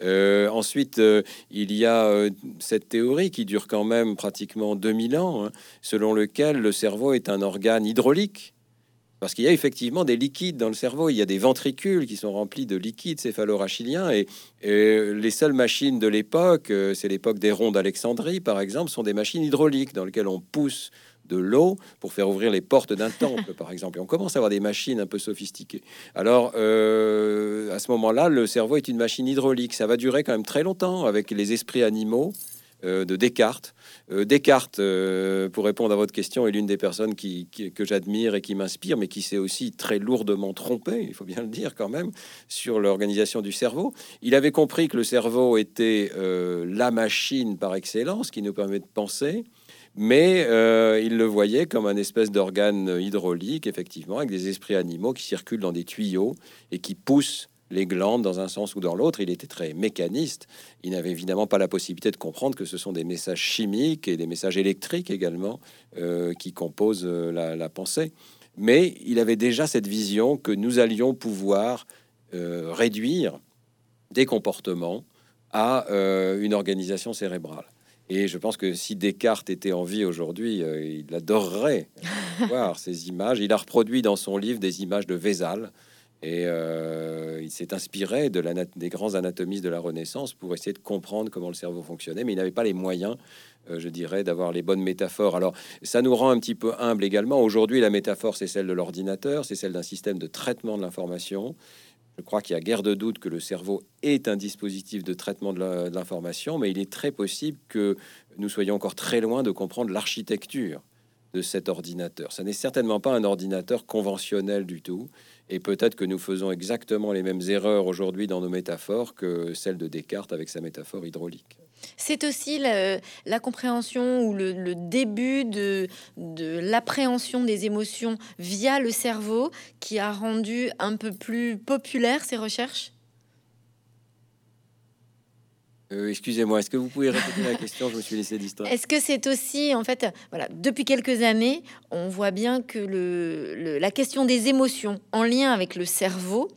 Euh, ensuite, euh, il y a euh, cette théorie qui dure quand même pratiquement 2000 ans, hein, selon lequel le cerveau est un organe hydraulique parce qu'il y a effectivement des liquides dans le cerveau. Il y a des ventricules qui sont remplis de liquides céphalorachiliens. Et, et les seules machines de l'époque, euh, c'est l'époque des ronds d'Alexandrie, par exemple, sont des machines hydrauliques dans lesquelles on pousse de l'eau pour faire ouvrir les portes d'un temple, par exemple. Et on commence à avoir des machines un peu sophistiquées. Alors, euh, à ce moment-là, le cerveau est une machine hydraulique. Ça va durer quand même très longtemps avec les esprits animaux. Euh, de Descartes. Euh, Descartes, euh, pour répondre à votre question, est l'une des personnes qui, que j'admire et qui m'inspire, mais qui s'est aussi très lourdement trompé, il faut bien le dire quand même, sur l'organisation du cerveau. Il avait compris que le cerveau était la machine par excellence qui nous permet de penser. Mais il le voyait comme un espèce d'organe hydraulique, effectivement, avec des esprits animaux qui circulent dans des tuyaux et qui poussent les glandes dans un sens ou dans l'autre. Il était très mécaniste. Il n'avait évidemment pas la possibilité de comprendre que ce sont des messages chimiques et des messages électriques également euh, qui composent euh, la, pensée. Mais il avait déjà cette vision que nous allions pouvoir euh, réduire des comportements à une organisation cérébrale. Et je pense que si Descartes était en vie aujourd'hui, il adorerait voir ces images. Il a reproduit dans son livre des images de Vézal, et euh, il s'est inspiré des grands anatomistes de la Renaissance pour essayer de comprendre comment le cerveau fonctionnait, mais il n'avait pas les moyens, euh, je dirais, d'avoir les bonnes métaphores. Alors, ça nous rend un petit peu humble également. Aujourd'hui, la métaphore, c'est celle de l'ordinateur, c'est celle d'un système de traitement de l'information. Je crois qu'il y a guère de doute que le cerveau est un dispositif de traitement de l'information, mais il est très possible que nous soyons encore très loin de comprendre l'architecture de cet ordinateur. Ça n'est certainement pas un ordinateur conventionnel du tout. Et peut-être que nous faisons exactement les mêmes erreurs aujourd'hui dans nos métaphores que celle de Descartes avec sa métaphore hydraulique. C'est aussi la, compréhension ou le, début de, de l'appréhension des émotions via le cerveau qui a rendu un peu plus populaire ces recherches? Euh, excusez-moi, est-ce que vous pouvez répéter la question? Je me suis laissé distraire. Est-ce que c'est aussi, en fait, voilà, depuis quelques années, on voit bien que le, la question des émotions en lien avec le cerveau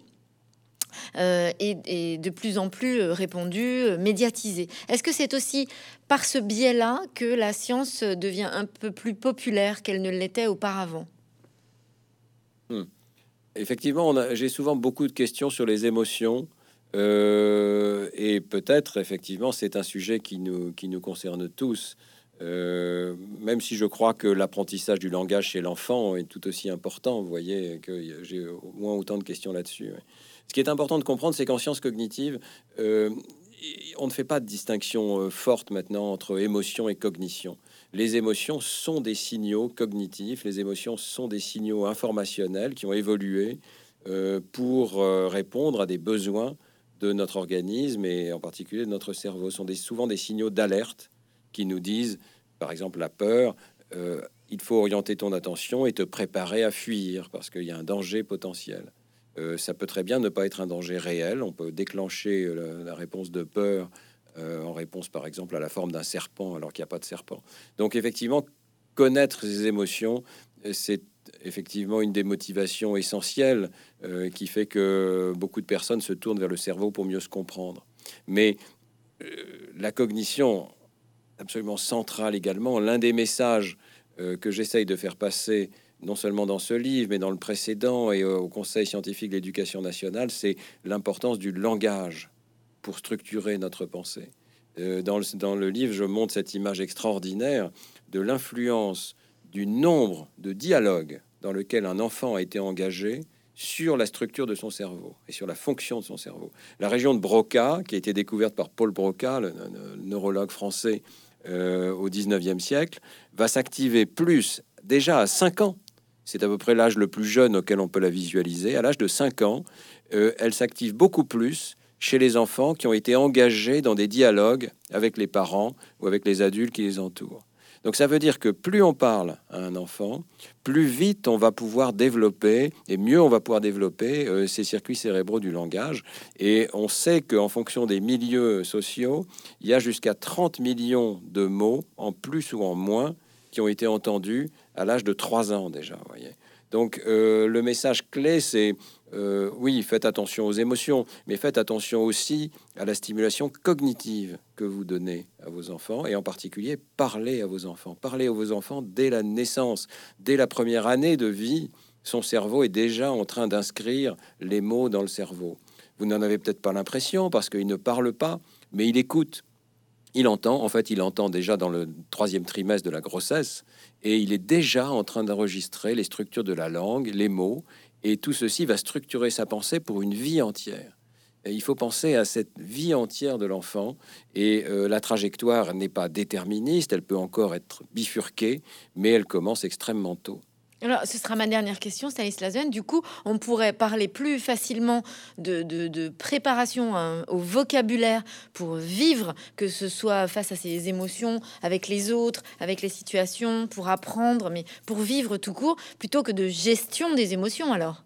euh, est, de plus en plus euh, répandue, médiatisée. Est-ce que c'est aussi par ce biais-là que la science devient un peu plus populaire qu'elle ne l'était auparavant? Hmm. Effectivement, j'ai souvent beaucoup de questions sur les émotions. Euh, et peut-être, effectivement, c'est un sujet qui nous, qui nous concerne tous. Euh, même si je crois que l'apprentissage du langage chez l'enfant est tout aussi important, vous voyez que j'ai au moins autant de questions là-dessus. Ce qui est important de comprendre, c'est qu'en sciences cognitives, euh, on ne fait pas de distinction forte maintenant entre émotion et cognition. Les émotions sont des signaux cognitifs, les émotions sont des signaux informationnels qui ont évolué pour répondre à des besoins de notre organisme et en particulier de notre cerveau sont souvent des signaux d'alerte qui nous disent, par exemple, la peur, euh, il faut orienter ton attention et te préparer à fuir parce qu'il y a un danger potentiel. Euh, ça peut très bien ne pas être un danger réel. On peut déclencher euh, la, réponse de peur en réponse, par exemple, à la forme d'un serpent alors qu'il n'y a pas de serpent. Donc, effectivement, connaître ses émotions, c'est effectivement une des motivations essentielles euh, qui fait que beaucoup de personnes se tournent vers le cerveau pour mieux se comprendre. Mais euh, la cognition, absolument centrale également, l'un des messages euh, que j'essaye de faire passer, non seulement dans ce livre, mais dans le précédent et au Conseil scientifique de l'éducation nationale, c'est l'importance du langage pour structurer notre pensée. dans, le, dans le livre, je montre cette image extraordinaire de l'influence du nombre de dialogues dans lequel un enfant a été engagé sur la structure de son cerveau et sur la fonction de son cerveau. La région de Broca, qui a été découverte par Paul Broca, le, neurologue français euh, au 19e siècle, va s'activer plus déjà à 5 ans. C'est à peu près l'âge le plus jeune auquel on peut la visualiser. À l'âge de 5 ans, euh, elle s'active beaucoup plus chez les enfants qui ont été engagés dans des dialogues avec les parents ou avec les adultes qui les entourent. Donc ça veut dire que plus on parle à un enfant, plus vite on va pouvoir développer et mieux on va pouvoir développer euh, ces circuits cérébraux du langage. Et on sait qu'en fonction des milieux sociaux, il y a jusqu'à 30 millions de mots en plus ou en moins qui ont été entendus à l'âge de 3 ans déjà. Voyez. Donc euh, le message clé, c'est euh, oui, faites attention aux émotions, mais faites attention aussi à la stimulation cognitive que vous donnez à vos enfants, et en particulier parlez à vos enfants. Parlez à vos enfants dès la naissance, dès la première année de vie. Son cerveau est déjà en train d'inscrire les mots dans le cerveau. Vous n'en avez peut-être pas l'impression parce qu'il ne parle pas, mais il écoute. Il entend, en fait, il entend déjà dans le troisième trimestre de la grossesse, et il est déjà en train d'enregistrer les structures de la langue, les mots, et tout ceci va structurer sa pensée pour une vie entière. il faut penser à cette vie entière de l'enfant et euh, la trajectoire n'est pas déterministe, elle peut encore être bifurquée, mais elle commence extrêmement tôt. Alors, ce sera ma dernière question, Stanislas Du coup, on pourrait parler plus facilement de, préparation hein, au vocabulaire pour vivre, que ce soit face à ses émotions, avec les autres, avec les situations, pour apprendre, mais pour vivre tout court, plutôt que de gestion des émotions, alors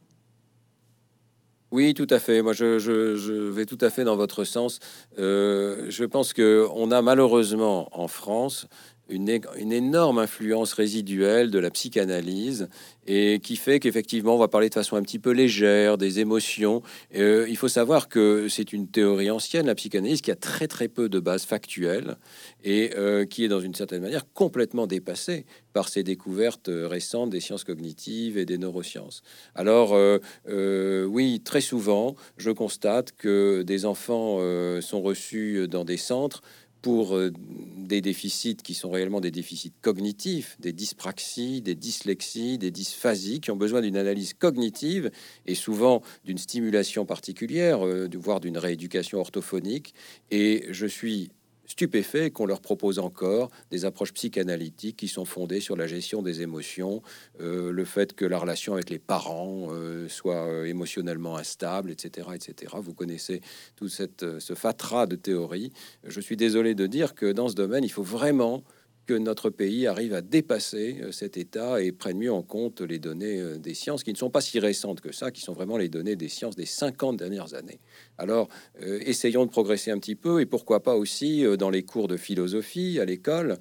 oui, tout à fait. Moi, je, vais tout à fait dans votre sens. Euh, je pense que on a malheureusement en France une, énorme influence résiduelle de la psychanalyse et qui fait qu'effectivement, on va parler de façon un petit peu légère des émotions. Euh, il faut savoir que c'est une théorie ancienne, la psychanalyse, qui a très très peu de base factuelle et euh, qui est dans une certaine manière complètement dépassée par ces découvertes récentes des sciences cognitives et des neurosciences. Alors euh, oui, très souvent, je constate que des enfants sont reçus dans des centres pour euh, des déficits qui sont réellement des déficits cognitifs, des dyspraxies, des dyslexies, des dysphasies, qui ont besoin d'une analyse cognitive et souvent d'une stimulation particulière, euh, voire d'une rééducation orthophonique. Et je suis stupéfaits qu'on leur propose encore des approches psychanalytiques qui sont fondées sur la gestion des émotions, euh, le fait que la relation avec les parents euh, soit euh, émotionnellement instable, etc., etc. Vous connaissez tout cette, ce fatras de théories. Je suis désolé de dire que dans ce domaine, il faut vraiment que notre pays arrive à dépasser euh, cet état et prenne mieux en compte les données euh, des sciences qui ne sont pas si récentes que ça, qui sont vraiment les données des sciences des 50 dernières années. Alors, euh, essayons de progresser un petit peu et pourquoi pas aussi dans les cours de philosophie à l'école,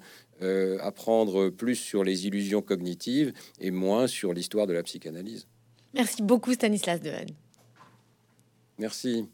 apprendre plus sur les illusions cognitives et moins sur l'histoire de la psychanalyse. Merci beaucoup Stanislas Dehaene. Merci.